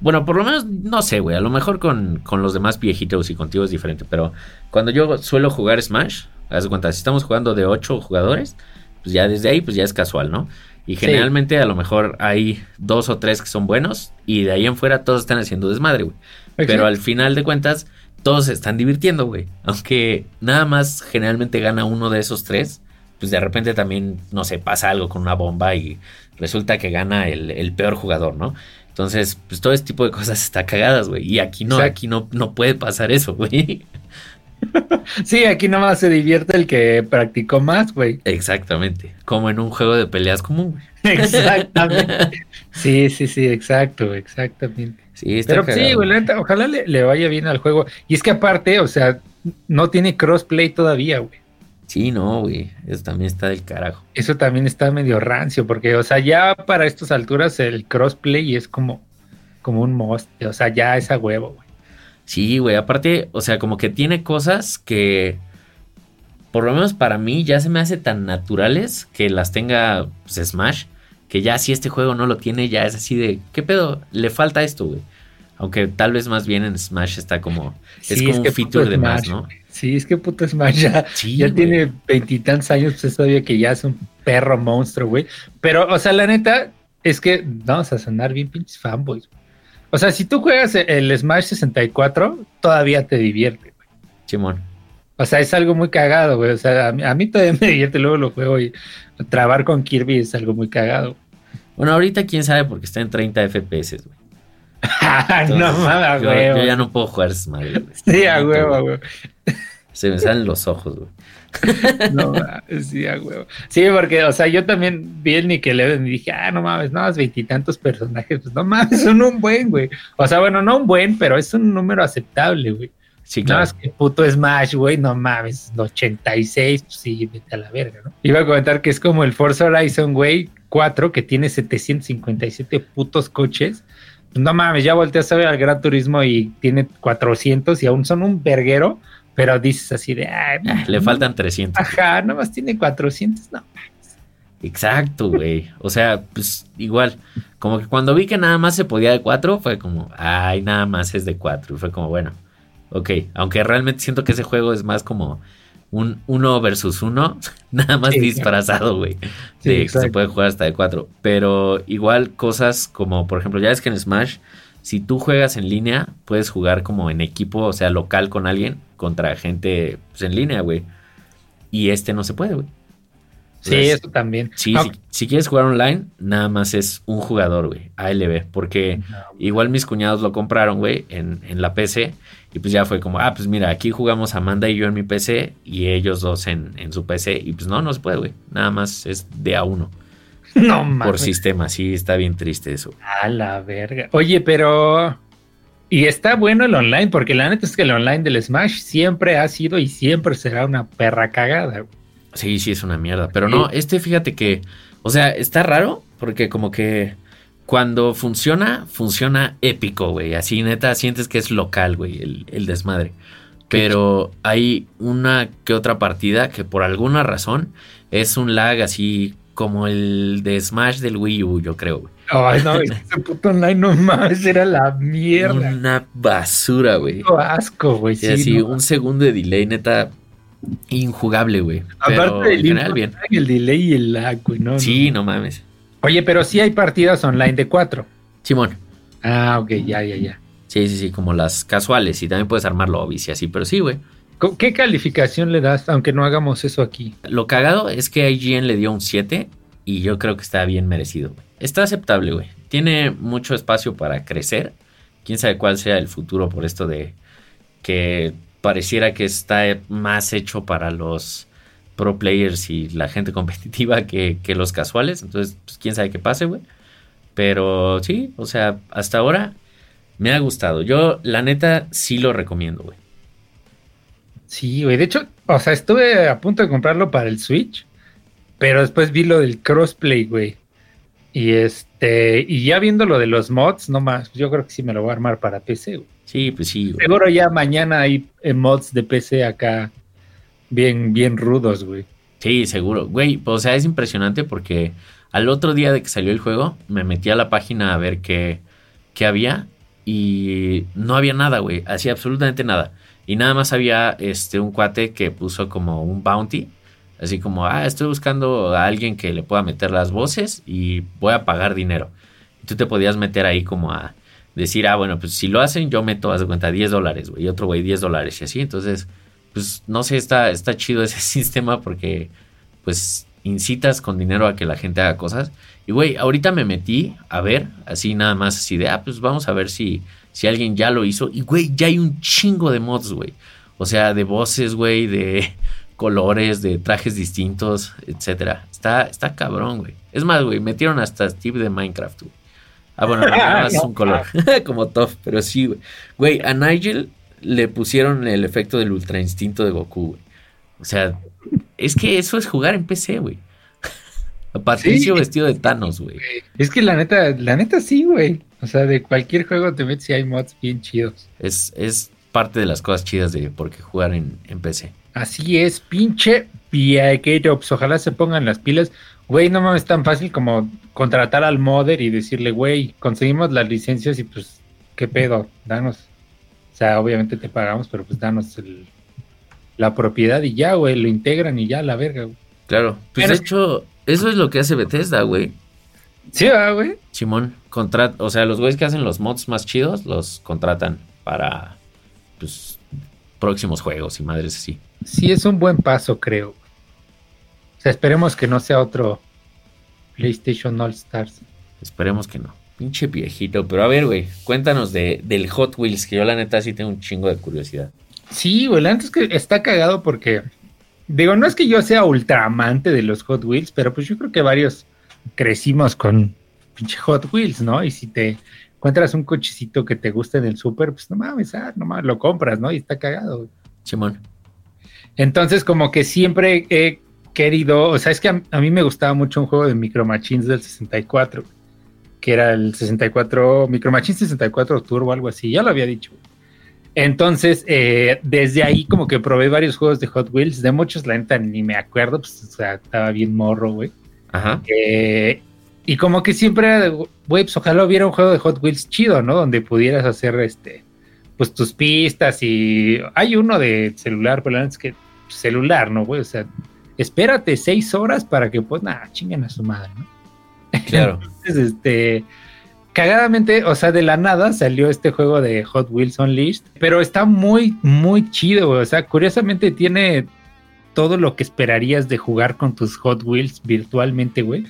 Speaker 1: Bueno, por lo menos, no sé, güey. A lo mejor con, con los demás viejitos y contigo es diferente. Pero cuando yo suelo jugar Smash, haz de cuenta, si estamos jugando de 8 jugadores, pues ya desde ahí, pues ya es casual, ¿no? Y generalmente a lo mejor hay dos o tres que son buenos y de ahí en fuera todos están haciendo desmadre, güey. Pero al final de cuentas, todos se están divirtiendo, güey. Aunque nada más generalmente gana uno de esos tres, pues de repente también, no sé, pasa algo con una bomba y resulta que gana el, el peor jugador, ¿no? Entonces, pues todo este tipo de cosas está cagadas, güey. Y aquí no, aquí no, no puede pasar eso, güey.
Speaker 2: Sí, aquí nomás se divierte el que practicó más, güey.
Speaker 1: Exactamente. Como en un juego de peleas común,
Speaker 2: güey. Exactamente. Sí, sí, sí, exacto, exactamente. Sí, está Pero sí, güey, ojalá le, le, vaya bien al juego. Y es que aparte, o sea, no tiene crossplay todavía, güey.
Speaker 1: Sí, no, güey. Eso también está del carajo.
Speaker 2: Eso también está medio rancio, porque, o sea, ya para estas alturas el crossplay es como, como un most. O sea, ya es a huevo, güey.
Speaker 1: Sí, güey. Aparte, o sea, como que tiene cosas que, por lo menos para mí, ya se me hace tan naturales que las tenga pues, Smash. Que ya si este juego no lo tiene, ya es así de, ¿qué pedo? Le falta esto, güey. Aunque tal vez más bien en Smash está como, es como un feature de más, ¿no?
Speaker 2: Sí, es que puto Smash ya, ya tiene veintitantos años, pues es todavía que ya es un perro monstruo, güey. Pero, o sea, la neta, es que vamos a sonar bien pinches fanboys. O sea, si tú juegas el Smash 64, todavía te divierte, güey.
Speaker 1: Simón.
Speaker 2: O sea, es algo muy cagado, güey. O sea, a mí, todavía me divierte, luego lo juego y trabar con Kirby es algo muy cagado.
Speaker 1: Bueno, ahorita quién sabe porque está en 30 FPS, güey.
Speaker 2: no mames, güey.
Speaker 1: Yo ya no puedo jugar Smash.
Speaker 2: Sí, a huevo, güey.
Speaker 1: Se me salen los ojos, güey.
Speaker 2: no mames, sí, a huevo. Sí, porque, o sea, yo también vi el Nickelodeon y dije, ah, no mames, no, más veintitantos personajes, pues no mames, son un buen, güey. O sea, bueno, no un buen, pero es un número aceptable, güey. Sí, claro. No, es que puto Smash, güey, no mames, 86, pues sí, vete a la verga, ¿no? Iba a comentar que es como el Forza Horizon, güey, 4, que tiene 757 putos coches. No mames, ya volteas a ver al Gran Turismo y tiene 400 y aún son un verguero pero dices así de, Ay,
Speaker 1: ah, le faltan 300.
Speaker 2: Ajá, nomás tiene 400, no.
Speaker 1: Exacto, güey. O sea, pues igual, como que cuando vi que nada más se podía de 4, fue como, ay, nada más es de 4. Y fue como, bueno, ok. Aunque realmente siento que ese juego es más como un 1 versus 1, nada más disfrazado, güey. Sí, que se puede jugar hasta de 4. Pero igual cosas como, por ejemplo, ya es que en Smash si tú juegas en línea, puedes jugar como en equipo, o sea, local con alguien, contra gente pues, en línea, güey. Y este no se puede, güey.
Speaker 2: Sí, eso también.
Speaker 1: Sí, si, quieres jugar online, nada más es un jugador, güey, ALB, porque igual mis cuñados lo compraron, güey, en, en, la PC, y pues ya fue como, ah, pues mira, aquí jugamos Amanda y yo en mi PC, y ellos dos en, en su PC, y pues no, no se puede, güey, nada más es de a uno.
Speaker 2: No mames.
Speaker 1: Por sistema, sí, está bien triste eso.
Speaker 2: A la verga. Oye, pero. Y está bueno el online, porque la neta es que el online del Smash siempre ha sido y siempre será una perra cagada.
Speaker 1: Sí, sí, es una mierda. Pero no, este fíjate que. O sea, está raro, porque como que. Cuando funciona, funciona épico, güey. Así neta sientes que es local, güey, el, el desmadre. Pero hay una que otra partida que por alguna razón es un lag así como el de Smash del Wii U, yo creo, güey.
Speaker 2: Ay, no, ese puto online no más era la mierda.
Speaker 1: Una basura, güey.
Speaker 2: asco, güey.
Speaker 1: Sí, así, un segundo de delay, neta, injugable, güey. Aparte del general, bien.
Speaker 2: El delay y el lag, güey, ¿no?
Speaker 1: Sí, no mames.
Speaker 2: Oye, pero sí hay partidas online de cuatro.
Speaker 1: Simón.
Speaker 2: Ah, ok, ya, ya, ya.
Speaker 1: Sí, sí, sí, como las casuales. Y también puedes armar lobbies y así, pero sí, güey.
Speaker 2: ¿Qué calificación le das, aunque no hagamos eso aquí?
Speaker 1: Lo cagado es que IGN le dio un 7 y yo creo que está bien merecido. Está aceptable, güey. Tiene mucho espacio para crecer. Quién sabe cuál sea el futuro por esto de que pareciera que está más hecho para los pro players y la gente competitiva que, los casuales. Entonces, pues, quién sabe qué pase, güey. Pero sí, o sea, hasta ahora me ha gustado. Yo, la neta, sí lo recomiendo, güey.
Speaker 2: Sí, güey. De hecho, o sea, estuve a punto de comprarlo para el Switch, pero después vi lo del crossplay, güey. Y este, y ya viendo lo de los mods, no más, yo creo que sí me lo voy a armar para PC, güey.
Speaker 1: Sí, pues sí.
Speaker 2: Güey. Seguro ya mañana hay eh, mods de PC acá bien, bien rudos, güey.
Speaker 1: Sí, seguro. Güey, o sea, es impresionante porque al otro día de que salió el juego, me metí a la página a ver qué, qué había y no había nada, güey. Hacía absolutamente nada. Y nada más había este, un cuate que puso como un bounty. Así como, ah, estoy buscando a alguien que le pueda meter las voces y voy a pagar dinero. Y tú te podías meter ahí como a decir, ah, bueno, pues si lo hacen, yo meto, haz de cuenta, 10 dólares, güey. Y otro güey, 10 dólares y así. Entonces, pues no sé, está, está chido ese sistema porque, pues, incitas con dinero a que la gente haga cosas. Y, güey, ahorita me metí a ver, así nada más, así de, ah, pues vamos a ver si, si alguien ya lo hizo. Y, güey, ya hay un chingo de mods, güey. O sea, de voces, güey, de colores, de trajes distintos, etcétera. Está, está cabrón, güey. Es más, güey, metieron hasta Steve de Minecraft, güey. Ah, bueno, no, es un color, como Tough, pero sí, güey. Güey, a Nigel le pusieron el efecto del ultra instinto de Goku, güey. O sea, es que eso es jugar en PC, güey. A Patricio vestido de Thanos, güey.
Speaker 2: Es que la neta, la neta sí, güey. O sea, de cualquier juego te metes y hay mods bien chidos.
Speaker 1: Es, es parte de las cosas chidas de por qué jugar en, en PC.
Speaker 2: Así es, pinche Viagerops. Ojalá se pongan las pilas. Güey, no mames, tan fácil como contratar al modder y decirle, güey, conseguimos las licencias y pues, ¿qué pedo? Danos. O sea, obviamente te pagamos, pero pues danos el, la propiedad y ya, güey, lo integran y ya, la verga, güey.
Speaker 1: Claro, pues de hecho, eso es lo que hace Bethesda, güey.
Speaker 2: Sí, güey.
Speaker 1: Simón, contrat o sea, los güeyes que hacen los mods más chidos los contratan para, pues, próximos juegos y madres así.
Speaker 2: Sí, es un buen paso, creo. O sea, esperemos que no sea otro PlayStation All Stars.
Speaker 1: Esperemos que no. Pinche viejito. Pero a ver, güey, cuéntanos de, del Hot Wheels, que yo la neta sí tengo un chingo de curiosidad.
Speaker 2: Sí, güey, antes que está cagado porque, digo, no es que yo sea ultra amante de los Hot Wheels, pero pues yo creo que varios crecimos con pinche Hot Wheels, ¿no? Y si te encuentras un cochecito que te guste en el súper, pues no mames, ah, no mames, lo compras, ¿no? Y está cagado.
Speaker 1: Simón.
Speaker 2: Entonces, como que siempre he querido, o sea, es que a, mí me gustaba mucho un juego de Micro Machines del 64, que era el 64, Micro Machines 64 Turbo, algo así, ya lo había dicho. Entonces, eh, desde ahí como que probé varios juegos de Hot Wheels, de muchos la neta ni me acuerdo, pues, o sea, estaba bien morro, güey.
Speaker 1: Ajá.
Speaker 2: Eh, y como que siempre, güey, pues ojalá hubiera un juego de Hot Wheels chido, ¿no? Donde pudieras hacer, este, pues tus pistas y hay uno de celular, pero es que celular, ¿no, güey? O sea, espérate seis horas para que, pues, nada, chinguen a su madre, ¿no?
Speaker 1: Claro.
Speaker 2: Entonces, este, cagadamente, o sea, de la nada salió este juego de Hot Wheels Unleashed, pero está muy, muy chido, güey. O sea, curiosamente tiene todo lo que esperarías de jugar con tus Hot Wheels virtualmente, güey.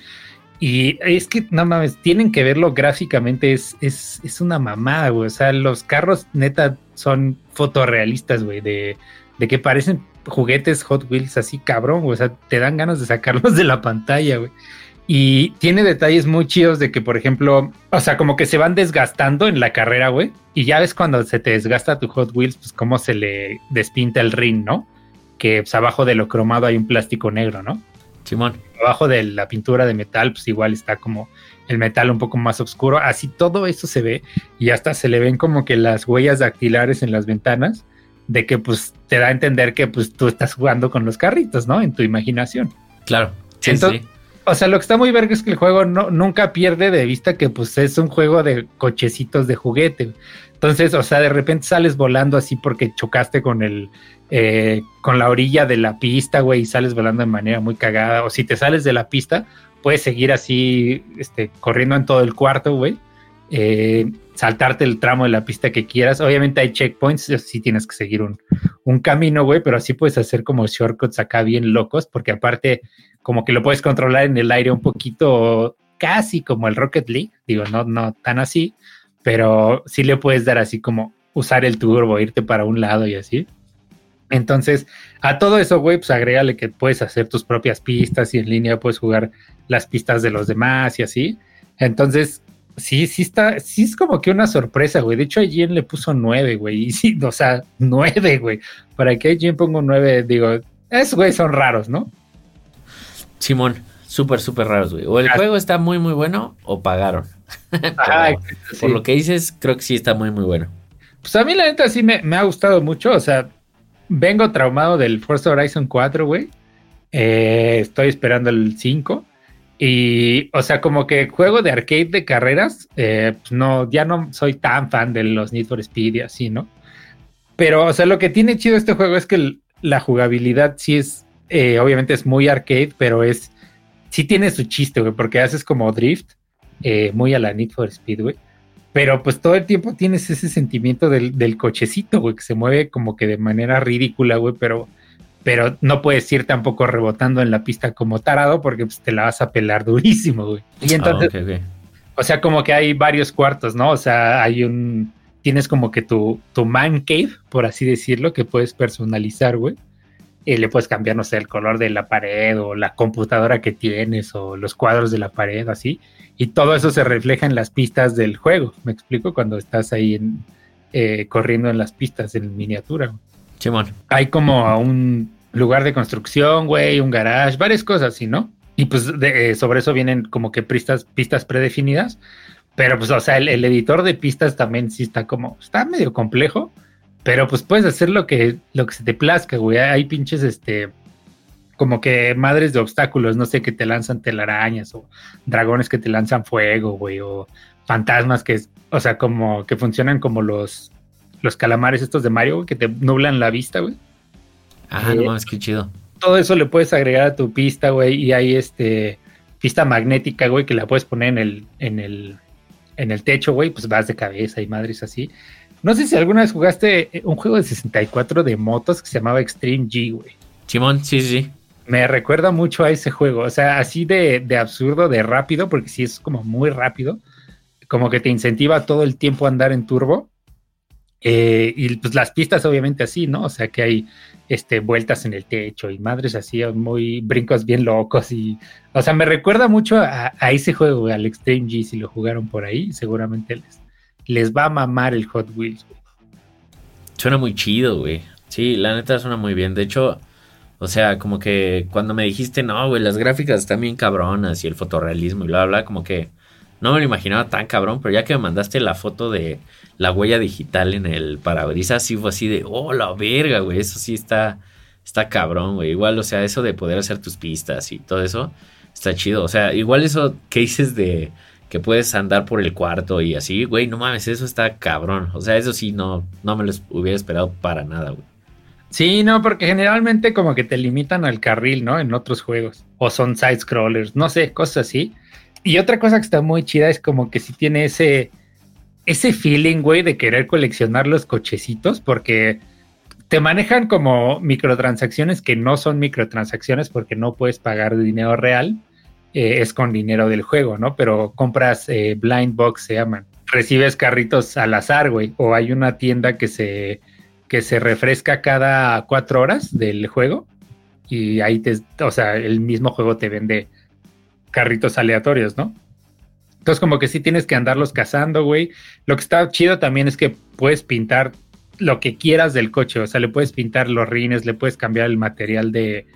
Speaker 2: Y es que, no mames, tienen que verlo gráficamente, es, es, es una mamada, güey. O sea, los carros neta son fotorrealistas, güey, de, de que parecen juguetes Hot Wheels así cabrón, güey. O sea, te dan ganas de sacarlos de la pantalla, güey. Y tiene detalles muy chidos de que, por ejemplo, o sea, como que se van desgastando en la carrera, güey. Y ya ves cuando se te desgasta tu Hot Wheels, pues cómo se le despinta el ring, ¿no? Que pues, abajo de lo cromado hay un plástico negro, ¿no?
Speaker 1: Simón.
Speaker 2: Abajo de la pintura de metal, pues igual está como el metal un poco más oscuro. Así todo eso se ve y hasta se le ven como que las huellas dactilares en las ventanas de que pues te da a entender que pues tú estás jugando con los carritos, ¿no? En tu imaginación.
Speaker 1: Claro.
Speaker 2: Sí, Entonces, sí o sea, lo que está muy verga es que el juego no, nunca pierde de vista que pues es un juego de cochecitos de juguete. Entonces, o sea, de repente sales volando así porque chocaste con el, eh, con la orilla de la pista, güey, y sales volando de manera muy cagada. O si te sales de la pista, puedes seguir así, este, corriendo en todo el cuarto, güey. Eh, saltarte el tramo de la pista que quieras. Obviamente hay checkpoints, sí tienes que seguir un, un camino, güey, pero así puedes hacer como shortcuts acá bien locos, porque aparte como que lo puedes controlar en el aire un poquito, casi como el Rocket League, digo, no, no tan así, pero sí le puedes dar así como usar el turbo, irte para un lado y así. Entonces, a todo eso, güey, pues agrégale que puedes hacer tus propias pistas y en línea puedes jugar las pistas de los demás y así. Entonces, sí, sí está, sí es como que una sorpresa, güey. De hecho, a Jen le puso nueve, güey. Y o sea, nueve, güey. Para que Jen ponga nueve, digo, esos güey son raros, ¿no?
Speaker 1: Simón, súper, súper raros, güey. O el juego está muy, muy bueno o pagaron. por lo que dices, creo que sí está muy, muy bueno.
Speaker 2: Pues a mí la neta sí me, ha gustado mucho. O sea, vengo traumado del Forza Horizon 4, güey. Eh, estoy esperando el 5. Y, o sea, como que juego de arcade de carreras, eh, pues no, ya no soy tan fan de los Need for Speed y así, ¿no? Pero, o sea, lo que tiene chido este juego es que la jugabilidad sí es, eh, obviamente es muy arcade, pero es, sí tiene su chiste, güey, porque haces como drift, eh, muy a la Need for Speed, güey. Pero pues todo el tiempo tienes ese sentimiento del, del cochecito, güey, que se mueve como que de manera ridícula, güey, pero pero no puedes ir tampoco rebotando en la pista como tarado porque pues, te la vas a pelar durísimo, güey. Y ah, entonces, o sea, como que hay varios cuartos, ¿no? O sea, hay un, tienes como que tu, tu man cave, por así decirlo, que puedes personalizar, güey. Y le puedes cambiar, no sé, el color de la pared o la computadora que tienes o los cuadros de la pared, así. Y todo eso se refleja en las pistas del juego, me explico, cuando estás ahí en, eh, corriendo en las pistas en miniatura.
Speaker 1: Simón.
Speaker 2: Hay como un lugar de construcción, güey, un garage, varias cosas así, ¿no? Y pues eh, sobre eso vienen como que pistas, pistas predefinidas. Pero pues, o sea, el, editor de pistas también sí está como, está medio complejo, pero pues puedes hacer lo que, lo que se te plazca, güey. Hay pinches, este, como que madres de obstáculos, no sé, que te lanzan telarañas o dragones que te lanzan fuego, güey, o fantasmas que, o sea, como que funcionan como los, los calamares estos de Mario, que te nublan la vista, güey.
Speaker 1: Ah, no eh, mames, qué chido.
Speaker 2: Todo eso le puedes agregar a tu pista, güey, y hay este pista magnética, güey, que la puedes poner en el, en el, en el techo, güey, pues vas de cabeza y madres así. No sé si alguna vez jugaste un juego de 64 de motos que se llamaba Extreme G, güey.
Speaker 1: Simón, sí, sí.
Speaker 2: Me recuerda mucho a ese juego, o sea, así de, de absurdo, de rápido, porque sí es como muy rápido, como que te incentiva todo el tiempo a andar en turbo eh, y pues las pistas obviamente así, ¿no? O sea que hay este, vueltas en el techo y madres así, muy brincos bien locos y, o sea, me recuerda mucho a, ese juego, al Extreme G, si lo jugaron por ahí, seguramente les, les va a mamar el Hot Wheels,
Speaker 1: Suena muy chido, güey. Sí, la neta suena muy bien. De hecho, o sea, como que cuando me dijiste, no, güey, las gráficas están bien cabronas y el fotorrealismo y bla, bla, como que no me lo imaginaba tan cabrón, pero ya que me mandaste la foto de la huella digital en el parabrisas, sí fue así de, oh, la verga, güey, eso sí está, está cabrón, güey. Igual, o sea, eso de poder hacer tus pistas y todo eso, está chido. O sea, igual eso que dices de que puedes andar por el cuarto y así, güey, no mames, eso está cabrón. O sea, eso sí, no, no me lo hubiera esperado para nada, güey.
Speaker 2: Sí, no, porque generalmente como que te limitan al carril, ¿no? En otros juegos. O son side scrollers, no sé, cosas así. Y otra cosa que está muy chida es como que si tiene ese, ese feeling, güey, de querer coleccionar los cochecitos, porque te manejan como microtransacciones que no son microtransacciones porque no puedes pagar dinero real, eh, es con dinero del juego, ¿no? Pero compras eh, blind box, se llaman. Recibes carritos al azar, güey, o hay una tienda que se, que se refresca cada cuatro horas del juego y ahí te, o sea, el mismo juego te vende carritos aleatorios, ¿no? Entonces, como que sí tienes que andarlos cazando, güey. Lo que está chido también es que puedes pintar lo que quieras del coche. O sea, le puedes pintar los rines, le puedes cambiar el material de,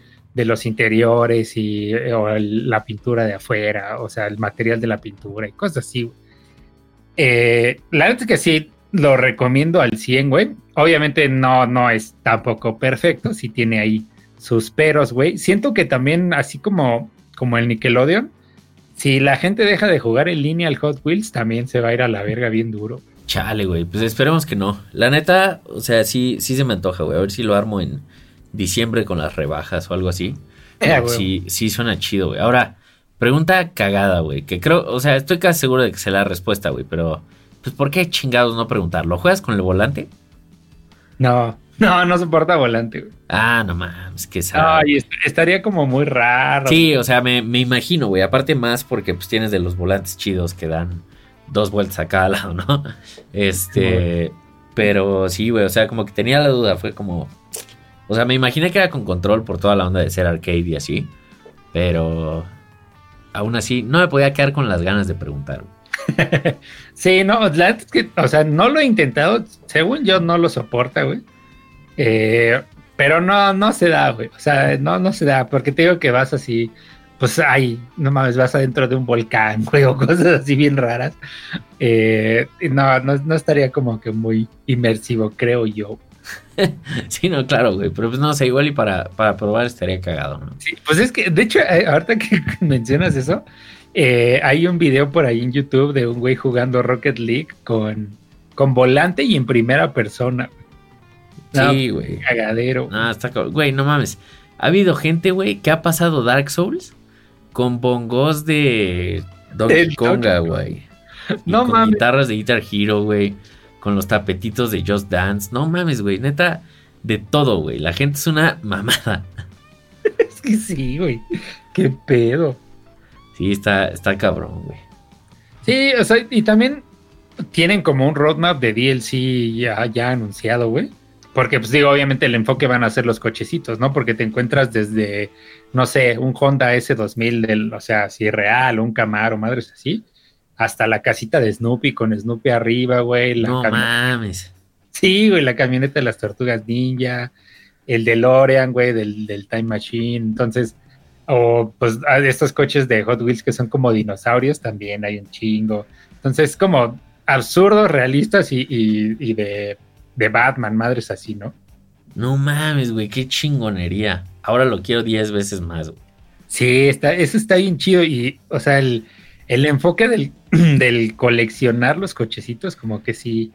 Speaker 2: los interiores y o la pintura de afuera, o sea, el material de la pintura y cosas así. Eh, la verdad es que sí, lo recomiendo al 100, güey. Obviamente no, no es tampoco perfecto, sí tiene ahí sus peros, güey. Siento que también, así como como el Nickelodeon, si la gente deja de jugar en línea al Hot Wheels, también se va a ir a la verga bien duro.
Speaker 1: Chale, güey. Pues esperemos que no. La neta, o sea, sí, sí se me antoja, güey. A ver si lo armo en diciembre con las rebajas o algo así. Eh, sí, sí suena chido, güey. Ahora, pregunta cagada, güey. Que creo, o sea, estoy casi seguro de que sé la respuesta, güey. Pero, pues, ¿por qué chingados no preguntarlo? ¿Juegas con el volante?
Speaker 2: No. No, no soporta volante, güey.
Speaker 1: Ah, no mames, que
Speaker 2: Ay, estaría como muy raro.
Speaker 1: Sí, o sea, me, imagino, güey. Aparte más porque pues tienes de los volantes chidos que dan dos vueltas a cada lado, ¿no? Este, pero sí, güey, o sea, como que tenía la duda, fue como... O sea, me imaginé que era con control por toda la onda de ser arcade y así, pero aún así no me podía quedar con las ganas de preguntar.
Speaker 2: sí, no, la que, o sea, no lo he intentado, según yo no lo soporta, güey. Eh, pero no, no se da, güey. O sea, no, no se da, porque te digo que vas así, pues ahí, no mames, vas adentro de un volcán, güey, o cosas así bien raras. Eh, no, no, estaría como que muy inmersivo, creo yo.
Speaker 1: sí, no, claro, güey. Pero pues no sé, igual y para, para probar estaría cagado, ¿no?
Speaker 2: Sí, pues es que, de hecho, eh, ahorita que mencionas eso, eh, hay un video por ahí en YouTube de un güey jugando Rocket League con, con volante y en primera persona.
Speaker 1: sí, güey.
Speaker 2: Cagadero.
Speaker 1: No, está Güey, no mames. Ha habido gente, güey, que ha pasado Dark Souls con bongos de Donkey Konga, güey. No con mames. guitarras de Guitar Hero, güey. Con los tapetitos de Just Dance. No mames, güey. Neta, de todo, güey. La gente es una mamada.
Speaker 2: es que sí, güey. Qué pedo.
Speaker 1: Sí, está, está cabrón, güey.
Speaker 2: Sí, o sea, y también tienen como un roadmap de DLC ya, ya anunciado, güey. Porque, pues digo, obviamente el enfoque van a ser los cochecitos, ¿no? Porque te encuentras desde, no sé, un Honda S2000, del, o sea, si real, un Camaro, madres así, hasta la casita de Snoopy con Snoopy arriba, güey.
Speaker 1: no mames.
Speaker 2: Sí, güey, la camioneta de las tortugas ninja, el de Lorean, güey, del, del Time Machine. Entonces, o pues estos coches de Hot Wheels que son como dinosaurios, también hay un chingo. Entonces, como absurdos, realistas y, y, de, de, Batman, madres así, ¿no?
Speaker 1: No mames, güey, qué chingonería. Ahora lo quiero 10 veces más, güey.
Speaker 2: Sí, está, eso está bien chido. Y, o sea, el, el enfoque del, del, coleccionar los cochecitos, como que sí,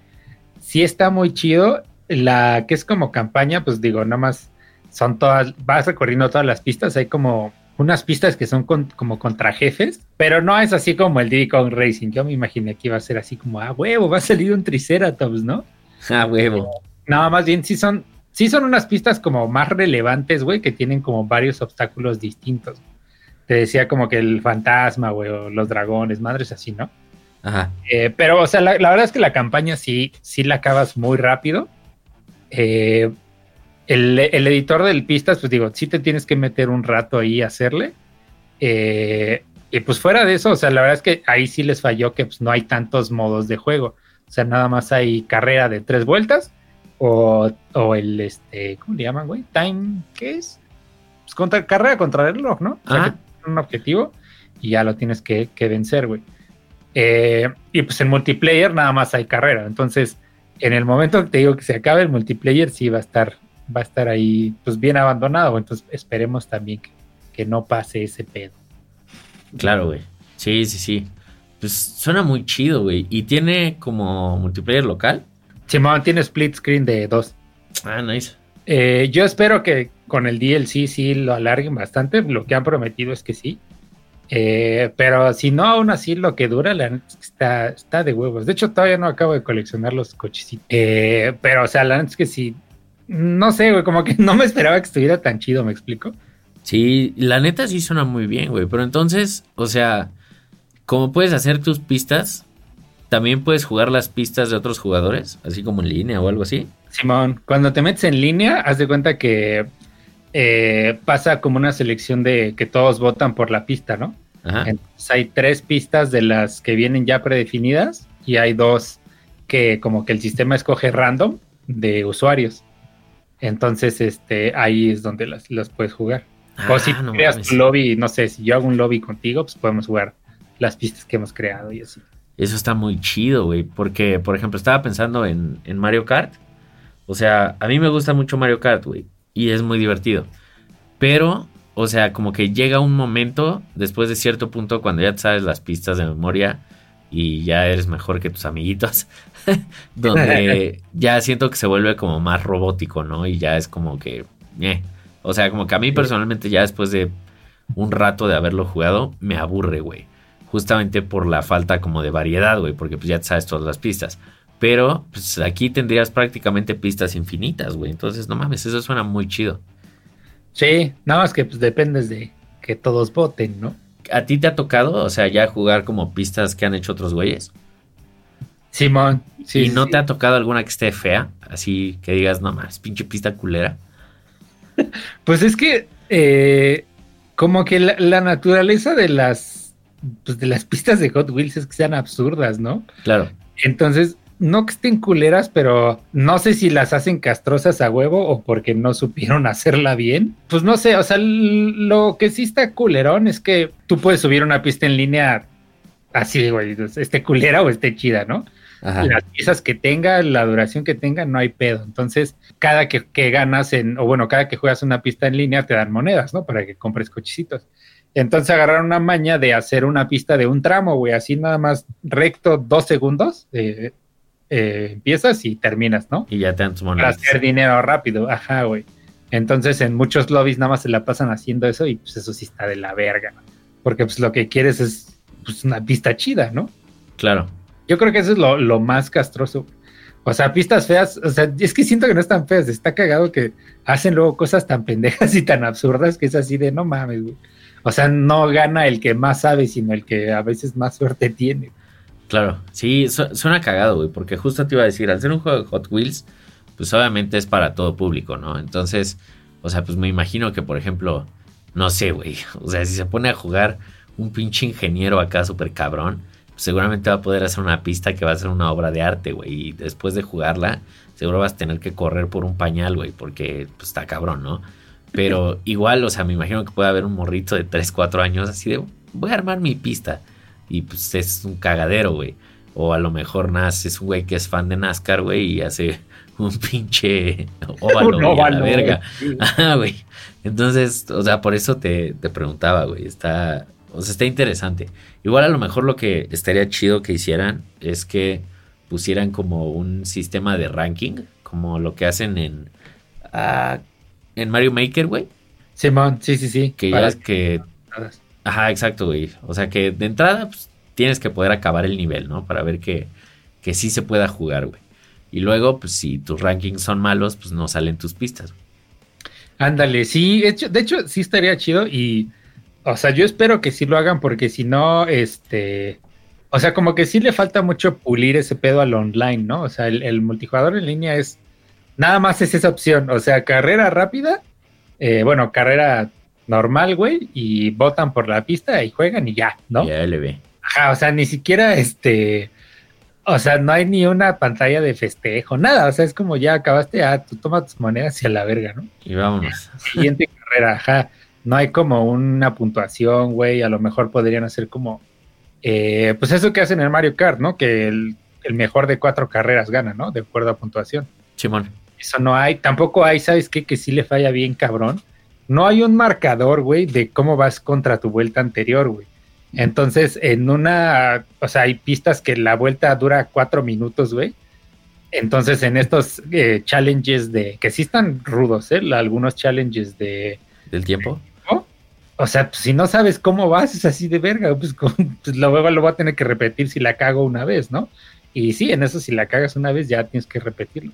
Speaker 2: sí está muy chido. La que es como campaña, pues digo, nada más son todas, vas recorriendo todas las pistas, hay como unas pistas que son como contra jefes, pero no es así como el Diddy Kong Racing. Yo me imaginé que iba a ser así como, ah, huevo, va a salir un Triceratops, ¿no?
Speaker 1: Ah, huevo.
Speaker 2: No, más bien sí son, sí son unas pistas como más relevantes, güey, que tienen como varios obstáculos distintos. Te decía como que el fantasma, güey, o los dragones, madres así, ¿no?
Speaker 1: Ajá.
Speaker 2: Eh, pero, o sea, la, la, verdad es que la campaña sí, sí la acabas muy rápido. Eh, el, editor del pistas, pues digo, sí te tienes que meter un rato ahí a hacerle. Eh, y pues fuera de eso, o sea, la verdad es que ahí sí les falló que pues, no hay tantos modos de juego. O sea, nada más hay carrera de tres vueltas o, el, este, ¿cómo le llaman, güey? Time, ¿qué es? Pues contra, carrera contra el reloj, ¿no? O sea, un objetivo y ya lo tienes que, vencer, güey. Eh, y pues en multiplayer nada más hay carrera. Entonces, en el momento que te digo que se acabe el multiplayer, sí va a estar va a estar ahí pues bien abandonado. Entonces esperemos también que, no pase ese pedo.
Speaker 1: Claro, güey. Sí, sí, sí. Pues suena muy chido, güey. ¿Y tiene como multiplayer local?
Speaker 2: Simón, tiene split screen de dos.
Speaker 1: Ah, nice.
Speaker 2: Eh, yo espero que con el DLC sí lo alarguen bastante. Lo que han prometido es que sí. Eh, pero si no, aún así lo que dura la, está, está de huevos. De hecho, todavía no acabo de coleccionar los cochecitos. Eh, pero, o sea, la neta es que sí, no sé, güey, como que no me esperaba que estuviera tan chido, ¿me explico?
Speaker 1: Sí, la neta sí suena muy bien, güey. Pero entonces, o sea, como puedes hacer tus pistas, también puedes jugar las pistas de otros jugadores, así como en línea o algo así.
Speaker 2: Simón, cuando te metes en línea, haz de cuenta que eh, pasa como una selección de que todos votan por la pista, ¿no? Ajá. Entonces hay tres pistas de las que vienen ya predefinidas y hay dos que como que el sistema escoge random de usuarios. Entonces, este, ahí es donde las, puedes jugar. o si ah, creas tu lobby, no sé, si yo hago un lobby contigo, pues podemos jugar las pistas que hemos creado y así.
Speaker 1: Eso está muy chido, güey. Porque, por ejemplo, estaba pensando en, Mario Kart. O sea, a mí me gusta mucho Mario Kart, güey. Y es muy divertido. Pero, o sea, como que llega un momento, después de cierto punto, cuando ya te sabes las pistas de memoria y ya eres mejor que tus amiguitos, donde ya siento que se vuelve como más robótico, ¿no? Y ya es como que, eh. o sea, como que a mí personalmente ya después de un rato de haberlo jugado, me aburre, güey. Justamente por la falta como de variedad, güey, porque pues ya te sabes todas las pistas. Pero pues aquí tendrías prácticamente pistas infinitas, güey. Entonces, no mames, eso suena muy chido.
Speaker 2: Sí, nada más que pues dependes de que todos voten, ¿no?
Speaker 1: ¿A ti te ha tocado, o sea, ya jugar como pistas que han hecho otros güeyes?
Speaker 2: Simón.
Speaker 1: Sí, ¿Y no te ha tocado alguna que esté fea? Así que digas, no más, pinche pista culera.
Speaker 2: Pues es que eh, como que la, naturaleza de las pues de las pistas de Hot Wheels es que sean absurdas, ¿no?
Speaker 1: Claro.
Speaker 2: Entonces, no que estén culeras, pero no sé si las hacen castrosas a huevo o porque no supieron hacerla bien. Pues no sé, o sea, lo que sí está culerón es que tú puedes subir una pista en línea así, güey, esté culera o esté chida, ¿no? las piezas que tenga, la duración que tenga, no hay pedo. Entonces, cada que, que, ganas en, o bueno, cada que juegas una pista en línea, te dan monedas, ¿no? Para que compres cochecitos. Entonces agarraron una maña de hacer una pista de un tramo, güey, así nada más recto dos segundos, eh, eh, empiezas y terminas, ¿no?
Speaker 1: Y ya te monedas.
Speaker 2: Para hacer dinero rápido, ajá, güey. Entonces en muchos lobbies nada más se la pasan haciendo eso y pues eso sí está de la verga, porque pues lo que quieres es pues, una pista chida, ¿no?
Speaker 1: Claro.
Speaker 2: Yo creo que eso es lo, lo más castroso. O sea, pistas feas, o sea, es que siento que no están feas, está cagado que hacen luego cosas tan pendejas y tan absurdas que es así de no mames, güey. O sea, no gana el que más sabe, sino el que a veces más suerte tiene.
Speaker 1: Claro, sí, suena cagado, güey, porque justo te iba a decir, al ser un juego de Hot Wheels, pues obviamente es para todo público, ¿no? Entonces, o sea, pues me imagino que, por ejemplo, no sé, güey, o sea, si se pone a jugar un pinche ingeniero acá súper cabrón, pues seguramente va a poder hacer una pista que va a ser una obra de arte, güey, y después de jugarla, seguro vas a tener que correr por un pañal, güey, porque pues está cabrón, ¿no? Pero igual, o sea, me imagino que puede haber un morrito de 3, 4 años así de, voy a armar mi pista. Y pues es un cagadero, güey. O a lo mejor nace es un güey que es fan de NASCAR, güey, y hace un pinche óvalo, a la verga. güey. Entonces, o sea, por eso te, te preguntaba, güey. Está, o sea, está interesante. Igual a lo mejor lo que estaría chido que hicieran es que pusieran como un sistema de ranking, como lo que hacen en... Ah, en Mario Maker, güey.
Speaker 2: Simón, sí, sí, sí.
Speaker 1: Que ya es que. Ajá, exacto, güey. O sea que de entrada, pues, tienes que poder acabar el nivel, ¿no? Para ver que, que sí se pueda jugar, güey. Y luego, pues si tus rankings son malos, pues no salen tus pistas.
Speaker 2: Ándale, sí, de hecho, de hecho, sí estaría chido y, o sea, yo espero que sí lo hagan porque si no, este, o sea, como que sí le falta mucho pulir ese pedo al online, ¿no? O sea, el multijugador en línea es Nada más es esa opción. O sea, carrera rápida, eh, bueno, carrera normal, güey, y votan por la pista y juegan y ya, ¿no?
Speaker 1: Ya le ve.
Speaker 2: Ajá, o sea, ni siquiera este. O sea, no hay ni una pantalla de festejo, nada. O sea, es como ya acabaste, ah, tú toma tus monedas y a la verga, ¿no?
Speaker 1: Y vámonos.
Speaker 2: Siguiente carrera, ajá. No hay como una puntuación, güey. A lo mejor podrían hacer como. Eh, pues eso que hacen en Mario Kart, ¿no? Que el, el mejor de cuatro carreras gana, ¿no? De acuerdo a puntuación.
Speaker 1: Simón.
Speaker 2: Eso no hay. Tampoco hay, ¿sabes qué? Que sí le falla bien, cabrón. No hay un marcador, güey, de cómo vas contra tu vuelta anterior, güey. Entonces, en una, o sea, hay pistas que la vuelta dura cuatro minutos, güey. Entonces, en estos eh, challenges de, que sí están rudos, ¿eh? Algunos challenges de...
Speaker 1: ¿Del tiempo?
Speaker 2: O sea, pues, si no sabes cómo vas, es así de verga, pues, pues lo, lo voy a tener que repetir si la cago una vez, ¿no? Y sí, en eso si la cagas una vez ya tienes que repetirlo.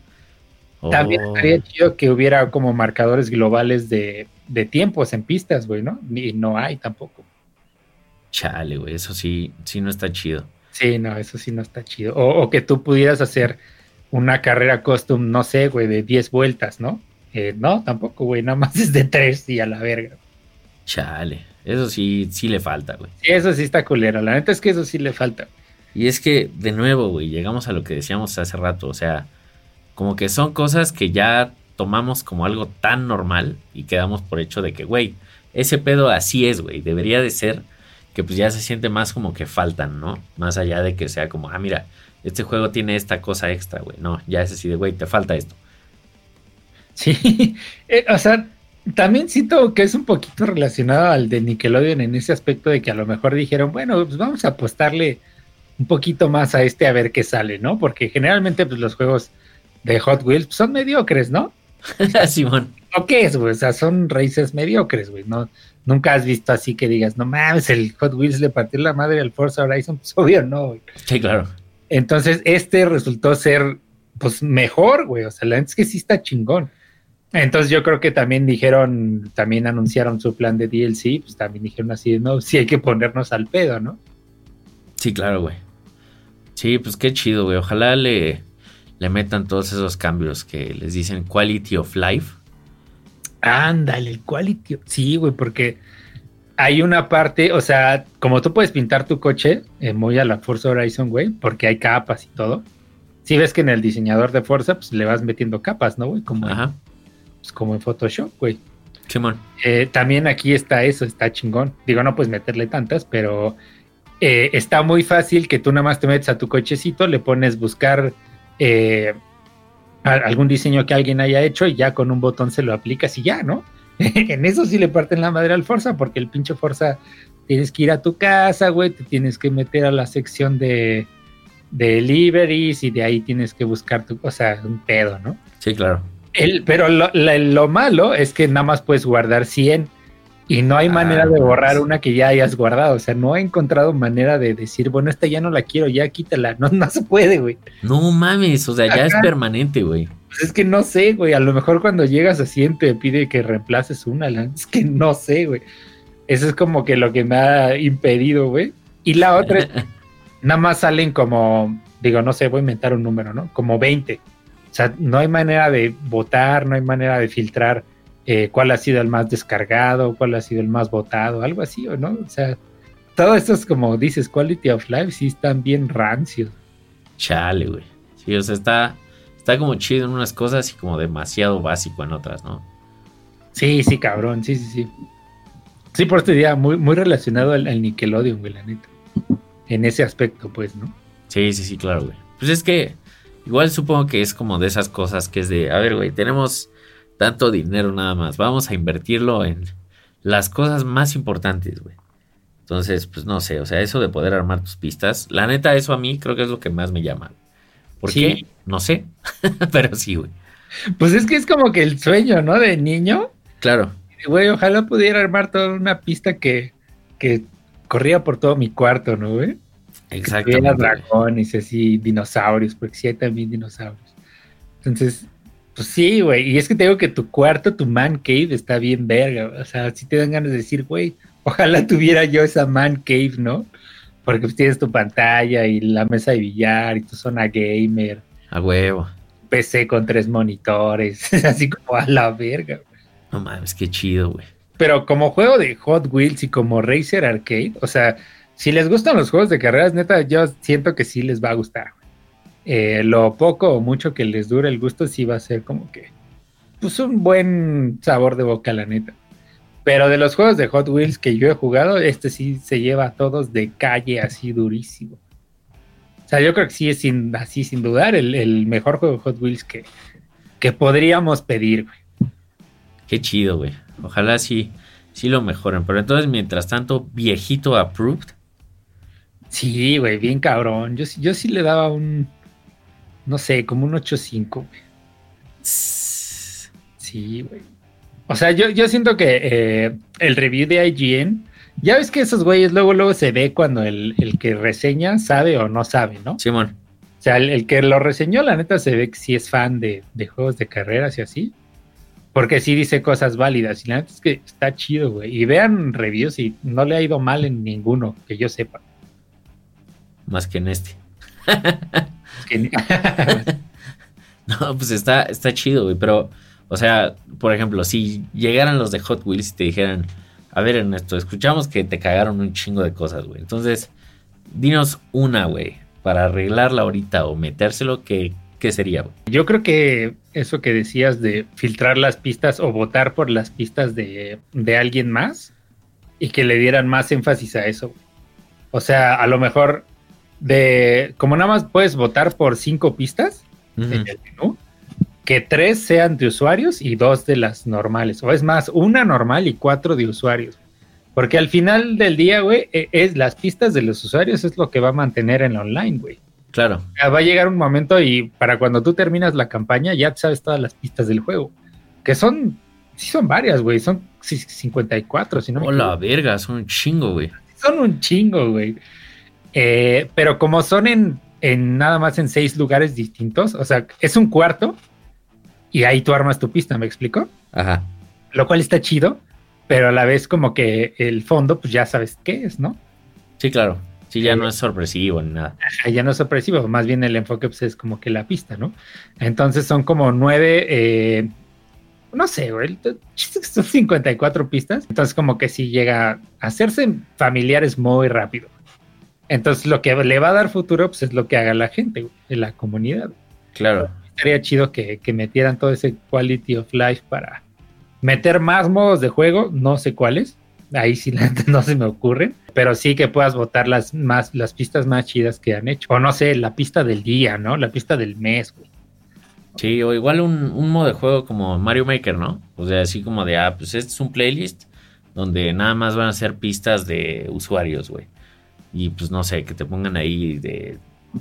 Speaker 2: También oh. estaría chido que hubiera como marcadores globales de, tiempos en pistas, güey, ¿no? Y no hay tampoco.
Speaker 1: Chale, güey, eso sí, sí no está chido.
Speaker 2: Sí, no, eso sí no está chido. O, que tú pudieras hacer una carrera custom, no sé, güey, de 10 vueltas, ¿no? Eh, no, tampoco, güey, nada más es de 3 y a la verga.
Speaker 1: Chale, eso sí, sí le falta, güey.
Speaker 2: Sí, eso sí está culero, la neta es que eso sí le falta.
Speaker 1: Y es que, de nuevo, güey, llegamos a lo que decíamos hace rato, o sea, como que son cosas que ya tomamos como algo tan normal y quedamos por hecho de que, güey, ese pedo así es, güey, debería de ser que pues ya se siente más como que faltan, ¿no? Más allá de que sea como, ah, mira, este juego tiene esta cosa extra, güey. No, ya es así de, güey, te falta esto.
Speaker 2: Sí, eh, o sea, también siento que es un poquito relacionado al de Nickelodeon en ese aspecto de que a lo mejor dijeron, bueno, pues vamos a apostarle un poquito más a este a ver qué sale, ¿no? Porque generalmente pues los juegos de Hot Wheels pues, son mediocres, ¿no?
Speaker 1: Simón.
Speaker 2: ¿O qué es, güey? O sea, son raíces mediocres, güey. No, nunca has visto así que digas, no mames, el Hot Wheels le partió la madre al Forza Horizon. Pues obvio, no, güey.
Speaker 1: Sí, claro.
Speaker 2: Entonces, este resultó ser, pues, mejor, güey. O sea, la gente es que sí está chingón. Entonces, yo creo que también dijeron, también anunciaron su plan de DLC, pues también dijeron así, no, sí hay que ponernos al pedo, ¿no?
Speaker 1: Sí, claro, güey. Sí, pues qué chido, güey. Ojalá le, le metan todos esos cambios que les dicen quality of life.
Speaker 2: Ándale, el quality. Sí, güey, porque hay una parte, o sea, como tú puedes pintar tu coche eh, muy a la Forza Horizon, güey, porque hay capas y todo. Si ves que en el diseñador de Forza, pues le vas metiendo capas, ¿no, güey? Como, pues, como en Photoshop, güey.
Speaker 1: Simón.
Speaker 2: Eh, también aquí está eso, está chingón. Digo, no puedes meterle tantas, pero eh, está muy fácil que tú nada más te metes a tu cochecito, le pones buscar eh, algún diseño que alguien haya hecho y ya con un botón se lo aplicas y ya, ¿no? en eso sí le parten la madre al Forza, porque el pinche Forza tienes que ir a tu casa, güey, te tienes que meter a la sección de, deliveries y de ahí tienes que buscar tu cosa, un pedo, ¿no?
Speaker 1: Sí, claro.
Speaker 2: El, pero lo, lo, malo es que nada más puedes guardar 100 y no hay ah, manera de borrar una que ya hayas guardado. O sea, no he encontrado manera de decir, bueno, esta ya no la quiero, ya quítala. No, no se puede, güey.
Speaker 1: No mames, o sea, ya es permanente, güey.
Speaker 2: Pues es que no sé, güey. A lo mejor cuando llegas así te pide que reemplaces una. Es que no sé, güey. Eso es como que lo que me ha impedido, güey. Y la otra es, nada más salen como, digo, no sé, voy a inventar un número, ¿no? Como 20. O sea, no hay manera de votar, no hay manera de filtrar eh, cuál ha sido el más descargado, cuál ha sido el más votado, algo así, ¿o no? O sea, todo esto es como dices, quality of life, sí están bien rancios.
Speaker 1: Chale, güey. Sí, o sea, está, está como chido en unas cosas y como demasiado básico en otras, ¿no?
Speaker 2: Sí, sí, cabrón, sí, sí, sí. Sí, por este día, muy, muy relacionado al, Nickelodeon, güey, la neta. En ese aspecto, pues, ¿no?
Speaker 1: Sí, sí, sí, claro, güey. Pues es que igual supongo que es como de esas cosas que es de, a ver, güey, tenemos tanto dinero nada más. Vamos a invertirlo en las cosas más importantes, güey. Entonces, pues no sé, o sea, eso de poder armar tus pistas, la neta, eso a mí creo que es lo que más me llama. ¿Por qué? No sé, pero sí, güey.
Speaker 2: Pues es que es como que el sueño, ¿no? De niño.
Speaker 1: Claro.
Speaker 2: Güey, ojalá pudiera armar toda una pista que, que corría por todo mi cuarto, ¿no, güey?
Speaker 1: Exactamente.
Speaker 2: dragones, así, dinosaurios, porque sí hay también dinosaurios. Entonces, pues sí, güey. Y es que te digo que tu cuarto, tu man cave, está bien verga. O sea, si te dan ganas de decir, güey, ojalá tuviera yo esa man cave, ¿no? Porque pues tienes tu pantalla y la mesa de billar y tu zona gamer.
Speaker 1: A huevo.
Speaker 2: PC con tres monitores, así como a la verga.
Speaker 1: No mames, qué chido, güey.
Speaker 2: Pero como juego de Hot Wheels y como Racer Arcade, o sea, si les gustan los juegos de carreras, neta, yo siento que sí les va a gustar. Eh, lo poco o mucho que les dure el gusto sí va a ser como que pues un buen sabor de boca la neta. Pero de los juegos de Hot Wheels que yo he jugado, este sí se lleva a todos de calle así durísimo. O sea, yo creo que sí es sin, así sin dudar el, mejor juego de Hot Wheels que, que podríamos pedir, güey.
Speaker 1: Qué chido, güey. Ojalá sí, sí lo mejoren. Pero entonces, mientras tanto, viejito approved.
Speaker 2: Sí, güey, bien cabrón. Yo, yo sí le daba un, no sé, como un 8.5, güey. Sí, güey. O sea, yo, yo siento que eh, el review de IGN, ya ves que esos güeyes luego, luego se ve cuando el, que reseña sabe o no sabe, ¿no?
Speaker 1: Simón.
Speaker 2: O sea, el, que lo reseñó, la neta, se ve que sí es fan de, juegos de carreras y así. Porque sí dice cosas válidas. Y la neta es que está chido, güey. Y vean reviews y no le ha ido mal en ninguno, que yo sepa.
Speaker 1: Más que en este. no, pues está, está chido, güey. Pero, o sea, por ejemplo, si llegaran los de Hot Wheels y te dijeran, a ver, Ernesto, escuchamos que te cagaron un chingo de cosas, güey. Entonces, dinos una, güey, para arreglarla ahorita o metérselo, ¿qué, qué sería, güey?
Speaker 2: Yo creo que eso que decías de filtrar las pistas o votar por las pistas de, de alguien más y que le dieran más énfasis a eso. O sea, a lo mejor de como nada más puedes votar por cinco pistas en el menú, que tres sean de usuarios y dos de las normales. O es más, una normal y cuatro de usuarios. Porque al final del día, güey, e, es las pistas de los usuarios es lo que va a mantener en online, güey.
Speaker 1: Claro.
Speaker 2: Va a llegar un momento y para cuando tú terminas la campaña ya sabes todas las pistas del juego. Que son, sí son varias, güey. Son 54, si no
Speaker 1: me Hola, verga, son un chingo, güey.
Speaker 2: Son un chingo, güey. Eh, pero como son en, en, nada más en seis lugares distintos, o sea, es un cuarto y ahí tú armas tu pista, ¿me explico?
Speaker 1: Ajá.
Speaker 2: Lo cual está chido, pero a la vez como que el fondo, pues ya sabes qué es, ¿no?
Speaker 1: Sí, claro. Sí, ya no es sorpresivo ni nada.
Speaker 2: Ya no es sorpresivo, más bien el enfoque pues, es como que la pista, ¿no? Entonces son como nueve, eh, no sé, güey, son 54 pistas. Entonces como que sí llega a hacerse familiares muy rápido. Entonces, lo que le va a dar futuro, pues es lo que haga la gente, en la comunidad.
Speaker 1: Claro.
Speaker 2: Estaría chido que, metieran todo ese quality of life para meter más modos de juego, no sé cuáles, ahí sí no se me ocurren, pero sí que puedas votar las más las pistas más chidas que han hecho. O no sé, la pista del día, ¿no? La pista del mes, güey.
Speaker 1: Sí, o igual un, un modo de juego como Mario Maker, ¿no? O sea, así como de, ah, pues este es un playlist donde nada más van a ser pistas de usuarios, güey. Y pues no sé, que te pongan ahí de,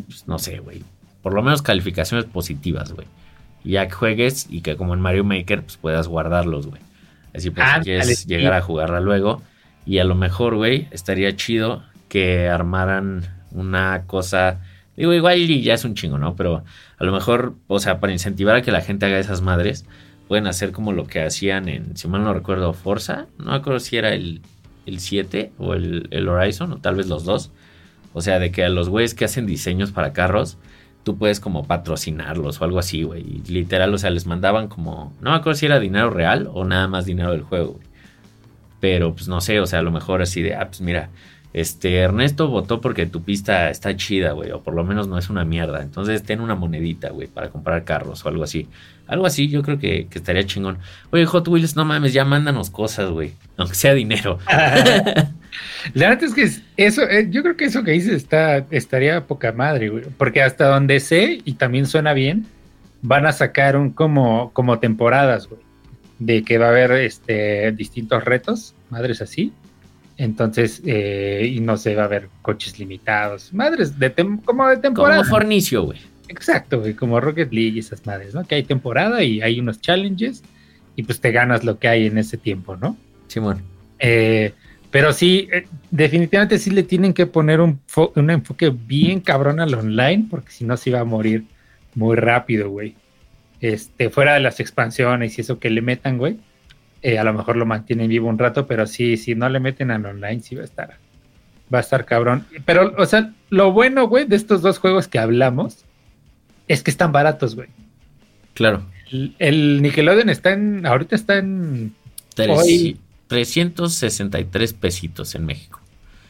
Speaker 1: pues no sé, güey. Por lo menos calificaciones positivas, güey. Y ya que juegues y que como en Mario Maker, pues puedas guardarlos, güey. Así pues, si quieres llegar a jugarla luego. Y a lo mejor, güey, estaría chido que armaran una cosa. Digo, igual y ya es un chingo, ¿no? Pero a lo mejor, o sea, para incentivar a que la gente haga esas madres, pueden hacer como lo que hacían en, si mal no recuerdo, Forza. No me acuerdo si era el, el 7 o el, el Horizon, o tal vez los dos. O sea, de que a los güeyes que hacen diseños para carros, tú puedes como patrocinarlos o algo así, güey. Literal, o sea, les mandaban como, no me acuerdo si era dinero real o nada más dinero del juego, güey. Pero pues no sé, o sea, a lo mejor así de, ah, pues mira, este Ernesto votó porque tu pista está chida, güey, o por lo menos no es una mierda. Entonces ten una monedita, güey, para comprar carros o algo así. Algo así yo creo que, estaría chingón. Oye, Hot Wheels, no mames, ya mándanos cosas, güey, aunque sea dinero.
Speaker 2: La verdad es que eso, eh, yo creo que eso que dices está, estaría poca madre, güey, porque hasta donde sé, y también suena bien, van a sacar un como, como temporadas, güey, de que va a haber este, distintos retos, madres así entonces, eh, y no sé, va a haber coches limitados. Madres, de como de temporada.
Speaker 1: Como Fornicio, güey.
Speaker 2: Exacto, güey, como Rocket League y esas madres, ¿no? Que hay temporada y hay unos challenges y pues te ganas lo que hay en ese tiempo, ¿no?
Speaker 1: Simón.
Speaker 2: Eh, pero sí, eh, definitivamente sí le tienen que poner un, un enfoque bien cabrón al online, porque si no se iba a morir muy rápido, güey. Este, fuera de las expansiones y eso que le metan, güey eh, a lo mejor lo mantienen vivo un rato, pero sí, si no le meten al online, sí va a estar, va a estar cabrón. Pero, o sea, lo bueno, güey, de estos dos juegos que hablamos, es que están baratos, güey.
Speaker 1: Claro.
Speaker 2: El, Nickelodeon está en, ahorita está en...
Speaker 1: 363 pesitos en México.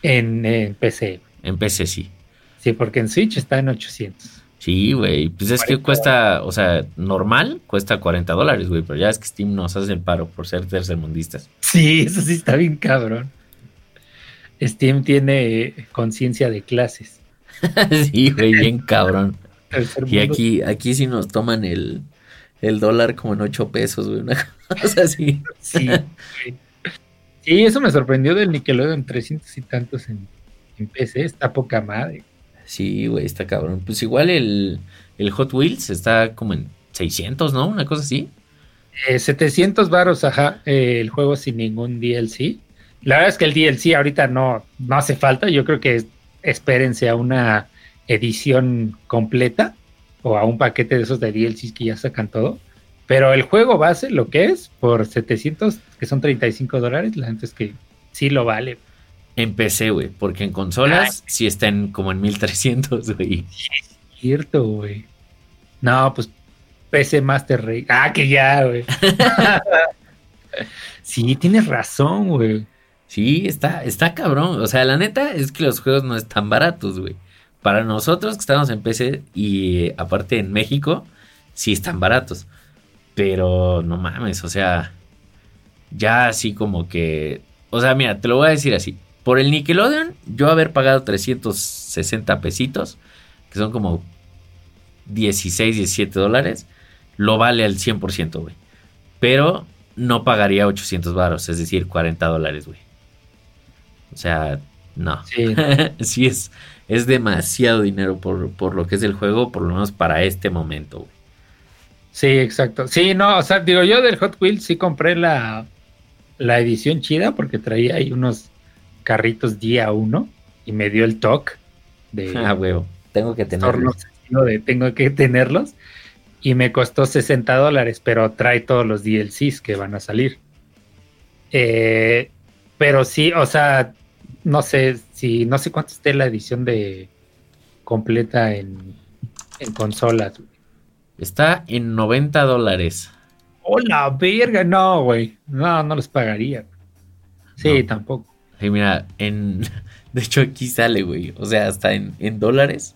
Speaker 2: En, en PC.
Speaker 1: En PC, sí.
Speaker 2: Sí, porque en Switch está en 800.
Speaker 1: Sí, güey. Pues es que cuesta, o sea, normal cuesta 40 dólares, güey. Pero ya es que Steam nos hace el paro por ser tercermundistas.
Speaker 2: Sí, eso sí está bien cabrón. Steam tiene conciencia de clases.
Speaker 1: sí, güey, bien cabrón. Y aquí, aquí sí nos toman el, el dólar como en 8 pesos, güey. Una cosa así.
Speaker 2: Sí, Sí, eso me sorprendió del Nickelodeon 300 y tantos en, en PC. Está poca madre.
Speaker 1: Sí, güey, está cabrón. Pues igual el, Hot Wheels está como en 600, ¿no? Una cosa así.
Speaker 2: 700 eh, varos, ajá, eh, el juego sin ningún DLC. La verdad es que el DLC ahorita no, no hace falta. Yo creo que espérense a una edición completa o a un paquete de esos de DLCs que ya sacan todo. Pero el juego base, lo que es, por 700, que son 35 dólares, la gente es que sí lo vale.
Speaker 1: En PC, güey, porque en consolas sí están como en 1300, güey.
Speaker 2: es cierto, güey. No, pues PC Master Race. Ah, que ya, güey. sí, tienes razón, güey.
Speaker 1: Sí, está, está cabrón. O sea, la neta es que los juegos no están baratos, güey. Para nosotros que estamos en PC y aparte en México, sí están baratos. Pero no mames, o sea, ya así como que... O sea, mira, te lo voy a decir así. Por el Nickelodeon, yo haber pagado 360 pesitos, que son como 16, 17 dólares, lo vale al 100%, güey. Pero no pagaría 800 baros, es decir, 40 dólares, güey. O sea, no. Sí, sí es, es demasiado dinero por, por, lo que es el juego, por lo menos para este momento, güey.
Speaker 2: Sí, exacto. Sí, no, o sea, digo, yo del Hot Wheels sí compré la, la edición chida porque traía ahí unos carritos día uno y me dio el toque de...
Speaker 1: Ah, huevo, tengo que tenerlos.
Speaker 2: De, tengo que tenerlos y me costó 60 dólares, pero trae todos los DLCs que van a salir. Eh, pero sí, o sea, no sé si, no sé cuánto esté la edición de completa en, en consolas.
Speaker 1: Está en 90 dólares.
Speaker 2: ¡Hola, verga! No, güey. No, no los pagaría. Sí, tampoco.
Speaker 1: Sí, mira, en. De hecho, aquí sale, güey. O sea, hasta en, dólares.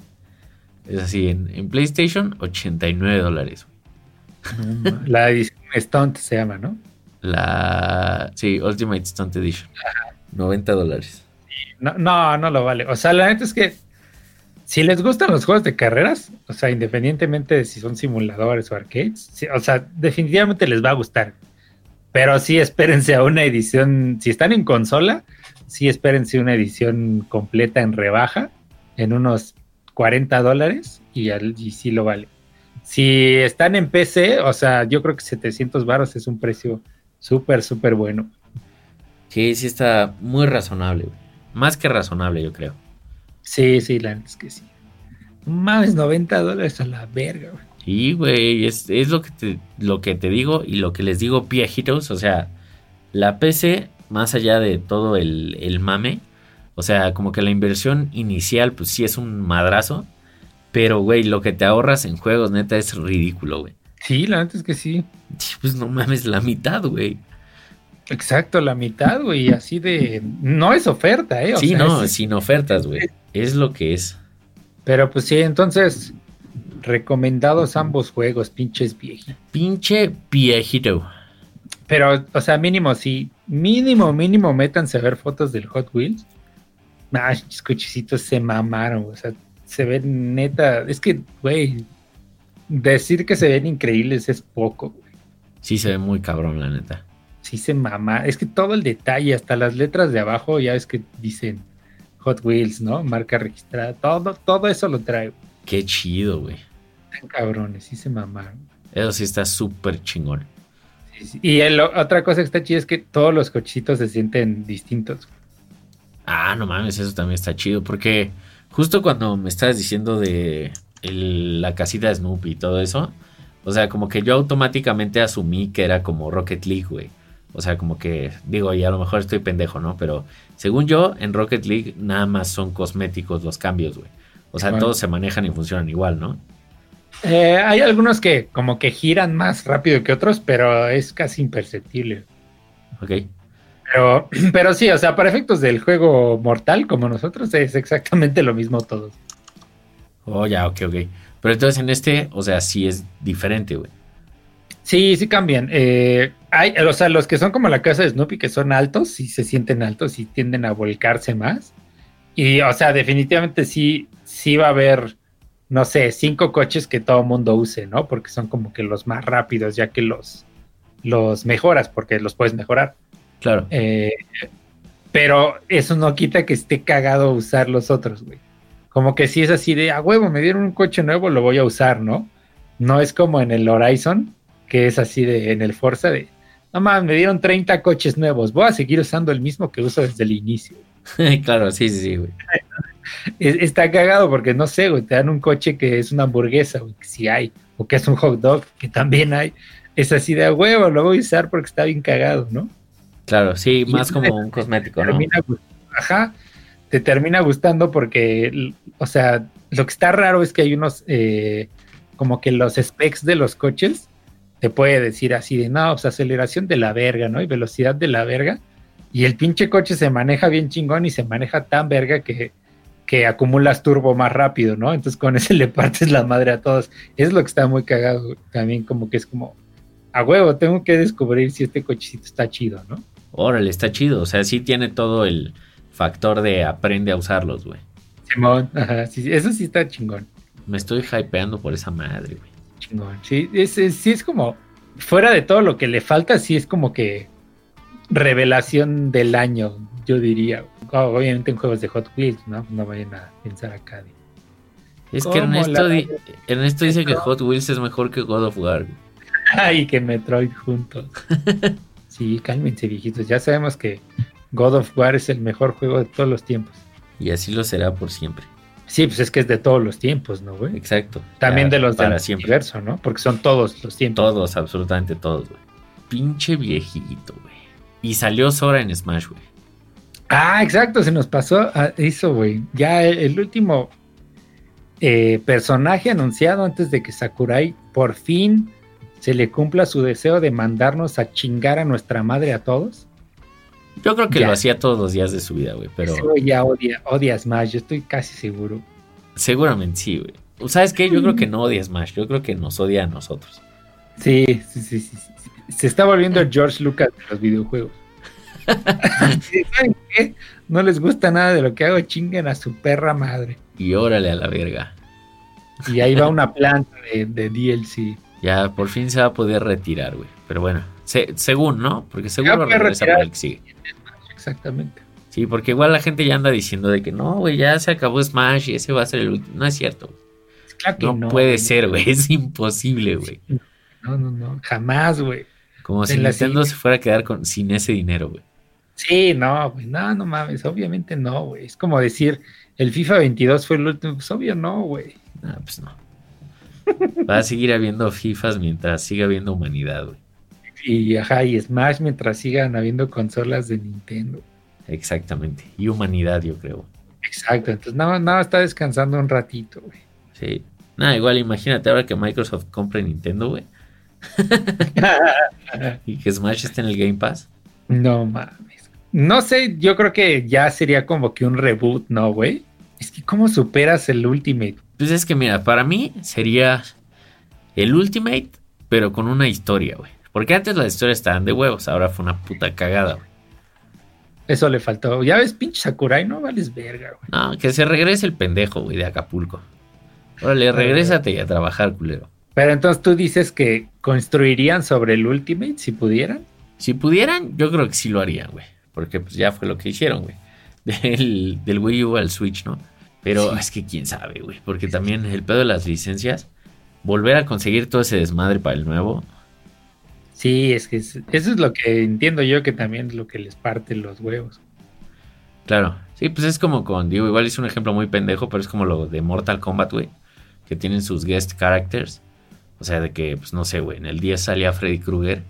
Speaker 1: Es así, en, PlayStation, 89 dólares,
Speaker 2: güey. La edición Stunt se llama, ¿no?
Speaker 1: La. Sí, Ultimate Stunt Edition. 90 dólares.
Speaker 2: No, no, no lo vale. O sea, la neta es que si les gustan los juegos de carreras, o sea, independientemente de si son simuladores o arcades, o sea, definitivamente les va a gustar. Pero sí espérense a una edición, si están en consola, sí espérense una edición completa en rebaja, en unos 40 dólares, y, y sí lo vale. Si están en PC, o sea, yo creo que 700 baros es un precio súper, súper bueno.
Speaker 1: Sí, sí está muy razonable, Más que razonable, yo creo.
Speaker 2: Sí, sí, la es que sí. Más 90 dólares a la verga, güey.
Speaker 1: Sí, güey, es, lo, que te, lo que te digo y lo que les digo, viejitos. O sea, la PC, más allá de todo el, el mame, o sea, como que la inversión inicial, pues sí es un madrazo. Pero, güey, lo que te ahorras en juegos, neta, es ridículo, güey.
Speaker 2: Sí, la neta es que sí.
Speaker 1: Pues no mames, la mitad, güey.
Speaker 2: Exacto, la mitad, güey, así de... No es oferta, ¿eh?
Speaker 1: sí, no, sin ofertas, güey. Es lo que es.
Speaker 2: Pero pues sí, entonces, recomendados ambos juegos, pinches viejitos.
Speaker 1: Pinche viejito.
Speaker 2: Pero, o sea, mínimo, sí, mínimo, mínimo, métanse a ver fotos del Hot Wheels. Ah, cochecitos se mamaron, o sea, se ven neta, es que, güey, decir que se ven increíbles es poco, güey.
Speaker 1: Sí, se ve muy cabrón, la neta.
Speaker 2: Sí se mama, es que todo el detalle, hasta las letras de abajo, ya es que dicen Hot Wheels, ¿no? Marca registrada, todo, todo eso lo trae.
Speaker 1: Qué chido, güey.
Speaker 2: Están cabrones, sí se mamaron.
Speaker 1: Eso sí está súper chingón.
Speaker 2: Y otra cosa que está chida es que todos los cochitos se sienten distintos.
Speaker 1: Ah, no mames, eso también está chido, porque Justo cuando me estabas diciendo de la casita de Snoopy y todo eso, o sea, como que yo automáticamente asumí que era como Rocket League, güey. O sea, como que, digo, y a lo mejor estoy pendejo, ¿no? Pero según yo, en Rocket League nada más son cosméticos los cambios, güey. O sea, todos se manejan y funcionan igual, ¿no?
Speaker 2: Eh, hay algunos que como que giran más rápido que otros, pero es casi imperceptible.
Speaker 1: Ok.
Speaker 2: Pero, pero sí, o sea, para efectos del juego mortal como nosotros es exactamente lo mismo todos.
Speaker 1: Oh, ya, ok, ok. Pero entonces en este, o sea, sí es diferente, güey.
Speaker 2: Sí, sí cambian. Eh, hay, o sea, los que son como la casa de Snoopy, que son altos, sí se sienten altos y tienden a volcarse más. Y, o sea, definitivamente sí, sí va a haber, no sé, cinco coches que todo mundo use, ¿no? Porque son como que los más rápidos, ya que los, los mejoras, porque los puedes mejorar.
Speaker 1: Claro.
Speaker 2: Eh, pero eso no quita que esté cagado usar los otros, güey. Como que si es así de, a huevo, me dieron un coche nuevo, lo voy a usar, ¿no? No es como en el Horizon, que es así de, en el Forza, de, no más, me dieron 30 coches nuevos, voy a seguir usando el mismo que uso desde el inicio.
Speaker 1: claro, sí, sí, sí, güey.
Speaker 2: Está cagado porque no sé, güey, te dan un coche que es una hamburguesa, güey, que sí hay, o que es un hot dog, que también hay. Es así de huevo, lo voy a usar porque está bien cagado, ¿no?
Speaker 1: Claro, sí, más como un cosmético, ¿no?
Speaker 2: Ajá, te termina gustando porque, o sea, lo que está raro es que hay unos, eh, como que los specs de los coches, te puede decir así de, no, pues aceleración de la verga, ¿no? Y velocidad de la verga. Y el pinche coche se maneja bien chingón y se maneja tan verga que, que acumulas turbo más rápido, ¿no? Entonces con ese le partes la madre a todos. Es lo que está muy cagado también, como que es como, a huevo, tengo que descubrir si este cochecito está chido, ¿no?
Speaker 1: órale, está chido. O sea, sí tiene todo el factor de aprende a usarlos, güey.
Speaker 2: Simón, ajá, sí, eso sí está chingón.
Speaker 1: Me estoy hypeando por esa madre, güey.
Speaker 2: Chingón, sí, es, sí es como, fuera de todo lo que le falta, sí es como que revelación del año, yo diría. Obviamente en juegos de Hot Wheels, ¿no? No vayan a pensar acá.
Speaker 1: Es que Ernesto, Ernesto dice que Hot Wheels es mejor que God of War.
Speaker 2: Ay, que Metroid juntos. Sí, cálmense, viejitos. Ya sabemos que God of War es el mejor juego de todos los tiempos.
Speaker 1: Y así lo será por siempre.
Speaker 2: Sí, pues es que es de todos los tiempos, ¿no, güey?
Speaker 1: Exacto.
Speaker 2: También de los del universo, ¿no? Porque son todos los tiempos.
Speaker 1: Todos, absolutamente todos, güey. Pinche viejito, güey. Y salió Sora en Smash, güey.
Speaker 2: Ah, exacto, se nos pasó eso, güey. Ya el, último eh, personaje anunciado antes de que Sakurai por fin se le cumpla su deseo de mandarnos a chingar a nuestra madre a todos?
Speaker 1: Yo creo que lo hacía todos los días de su vida, güey, pero...
Speaker 2: ya odia, odias más, yo estoy casi seguro.
Speaker 1: Seguramente sí, güey. ¿Sabes qué? Yo creo que no odia Smash, yo creo que nos odia a nosotros.
Speaker 2: Sí, sí, sí, sí. Se está volviendo el George Lucas de los videojuegos. ¿Saben qué? No les gusta nada de lo que hago, chinguen a su perra madre.
Speaker 1: Y órale a la verga.
Speaker 2: Y ahí va una planta de, de DLC.
Speaker 1: Ya por fin se va a poder retirar, güey. Pero bueno, se- según, ¿no? Porque seguro regresa para el que sigue.
Speaker 2: Exactamente.
Speaker 1: Sí, porque igual la gente ya anda diciendo de que no, güey, ya se acabó Smash y ese va a ser el último. No es cierto.
Speaker 2: Claro que
Speaker 1: No,
Speaker 2: no,
Speaker 1: puede
Speaker 2: güey.
Speaker 1: ser, güey. Es imposible, güey.
Speaker 2: No, no, no. Jamás, güey.
Speaker 1: Como si Nintendo
Speaker 2: siguiente-
Speaker 1: se fuera a quedar con, sin ese dinero, güey.
Speaker 2: Sí, no, güey. No, no mames. Obviamente no, güey. Es como decir, el FIFA 22 fue el último. Pues obvio no, güey.
Speaker 1: Ah, pues no. Va a seguir habiendo FIFAs mientras siga habiendo humanidad, güey.
Speaker 2: Y ajá, y Smash mientras sigan habiendo consolas de Nintendo.
Speaker 1: Exactamente. Y humanidad, yo creo.
Speaker 2: Exacto. Entonces, nada, nada está descansando un ratito, güey.
Speaker 1: Sí. Nada, igual imagínate ahora que Microsoft compre Nintendo, güey. Y que Smash esté en el Game Pass.
Speaker 2: No mames. No sé, yo creo que ya sería como que un reboot, ¿no, güey? Es que, ¿cómo superas el Ultimate?
Speaker 1: Pues es que mira, para mí sería el Ultimate, pero con una historia, güey. Porque antes las historias estaban de huevos, ahora fue una puta cagada, güey.
Speaker 2: Eso le faltó. Ya ves, pinche Sakurai, no vales verga, güey.
Speaker 1: No, que se regrese el pendejo, güey, de Acapulco. Órale, regrésate y a trabajar, culero.
Speaker 2: Pero entonces tú dices que construirían sobre el Ultimate si pudieran.
Speaker 1: Si pudieran, yo creo que sí lo harían, güey. Porque pues ya fue lo que hicieron, güey. Del, del Wii U al Switch, ¿no? Pero
Speaker 2: Sí.
Speaker 1: es que quién sabe, güey. Porque también el pedo de las licencias, volver a conseguir todo ese desmadre para el nuevo,
Speaker 2: Sí, es que es- eso es lo que entiendo yo que también es lo que les parte los huevos.
Speaker 1: Claro, sí, pues es como con, digo, igual es un ejemplo muy pendejo, pero es como lo de Mortal Kombat, güey, que tienen sus guest characters. O sea, de que, pues no sé, güey, en el 10 salía Freddy Krueger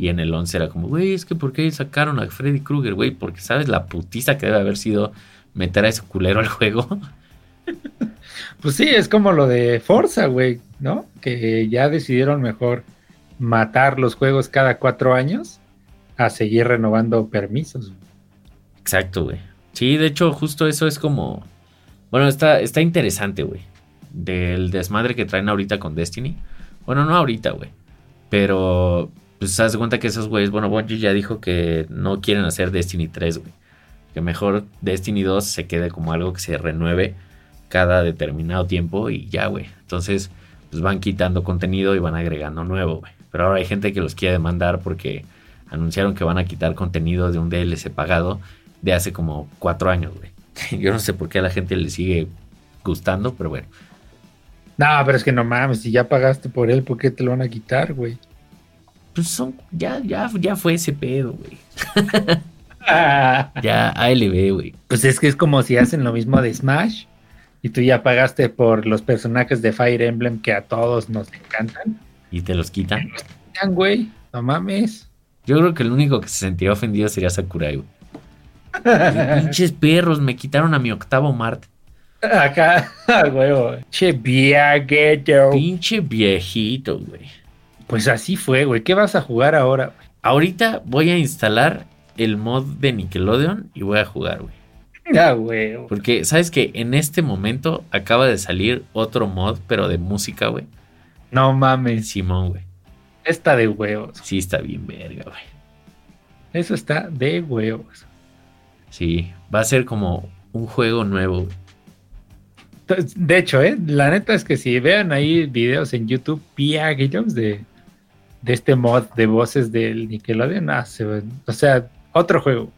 Speaker 1: y en el 11 era como, güey, es que ¿por qué sacaron a Freddy Krueger, güey? Porque sabes la putiza que debe haber sido meter a ese culero al juego.
Speaker 2: Pues sí, es como lo de Forza, güey, ¿no? Que ya decidieron mejor matar los juegos cada cuatro años a seguir renovando permisos.
Speaker 1: Exacto, güey. Sí, de hecho, justo eso es como. Bueno, está, está interesante, güey. Del desmadre que traen ahorita con Destiny. Bueno, no ahorita, güey. Pero, pues, haz de cuenta que esos güeyes. Bueno, Bungie ya dijo que no quieren hacer Destiny 3, güey. Que mejor Destiny 2 se quede como algo que se renueve cada determinado tiempo y ya, güey. Entonces, pues van quitando contenido y van agregando nuevo, güey. Pero ahora hay gente que los quiere demandar porque anunciaron que van a quitar contenido de un DLC pagado de hace como cuatro años, güey. Yo no sé por qué a la gente le sigue gustando, pero bueno.
Speaker 2: No, pero es que no mames, si ya pagaste por él, ¿por qué te lo van a quitar, güey?
Speaker 1: Pues son, ya, ya, ya fue ese pedo, güey. Ya ALB, güey.
Speaker 2: Pues es que es como si hacen lo mismo de Smash y tú ya pagaste por los personajes de Fire Emblem que a todos nos encantan.
Speaker 1: Y te los quitan.
Speaker 2: Güey, no mames.
Speaker 1: Yo creo que el único que se sentiría ofendido sería Sakurai, güey. Pinches perros, me quitaron a mi octavo Mart.
Speaker 2: Acá, huevo. Che, viagueto.
Speaker 1: Pinche viejito, güey.
Speaker 2: Pues así fue, güey. ¿Qué vas a jugar ahora? güey?
Speaker 1: Ahorita voy a instalar el mod de Nickelodeon y voy a jugar, güey.
Speaker 2: Ah, huevo.
Speaker 1: Porque, ¿sabes que En este momento acaba de salir otro mod, pero de música, güey.
Speaker 2: No mames.
Speaker 1: Simón, güey.
Speaker 2: Está de huevos.
Speaker 1: Sí, está bien verga, güey.
Speaker 2: Eso está de huevos.
Speaker 1: Sí, va a ser como un juego nuevo, güey.
Speaker 2: De hecho, ¿eh? la neta es que si vean ahí videos en YouTube, viaguetos de, de este mod de voces del Nickelodeon, ah, se o sea, otro juego.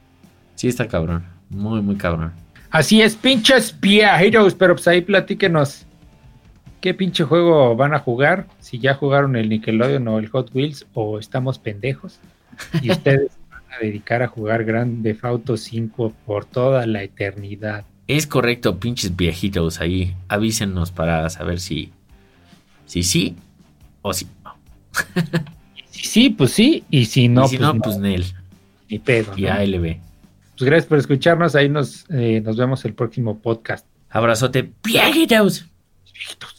Speaker 1: Sí, está cabrón. Muy, muy cabrón.
Speaker 2: Así es, pinches viajeros, pero pues ahí platíquenos. ¿Qué pinche juego van a jugar? Si ya jugaron el Nickelodeon o el Hot Wheels o estamos pendejos. Y ustedes van a dedicar a jugar Grand Theft Auto 5 por toda la eternidad.
Speaker 1: Es correcto, pinches viejitos ahí. Avísenos para saber si. Si sí o si
Speaker 2: Si sí, pues sí. Y si no,
Speaker 1: y si
Speaker 2: pues
Speaker 1: no,
Speaker 2: no.
Speaker 1: pues Nel.
Speaker 2: Ni pedo.
Speaker 1: Y
Speaker 2: ¿no?
Speaker 1: ALB.
Speaker 2: Pues gracias por escucharnos. Ahí nos, eh, nos vemos el próximo podcast.
Speaker 1: Abrazote, viejitos.
Speaker 2: Viejitos.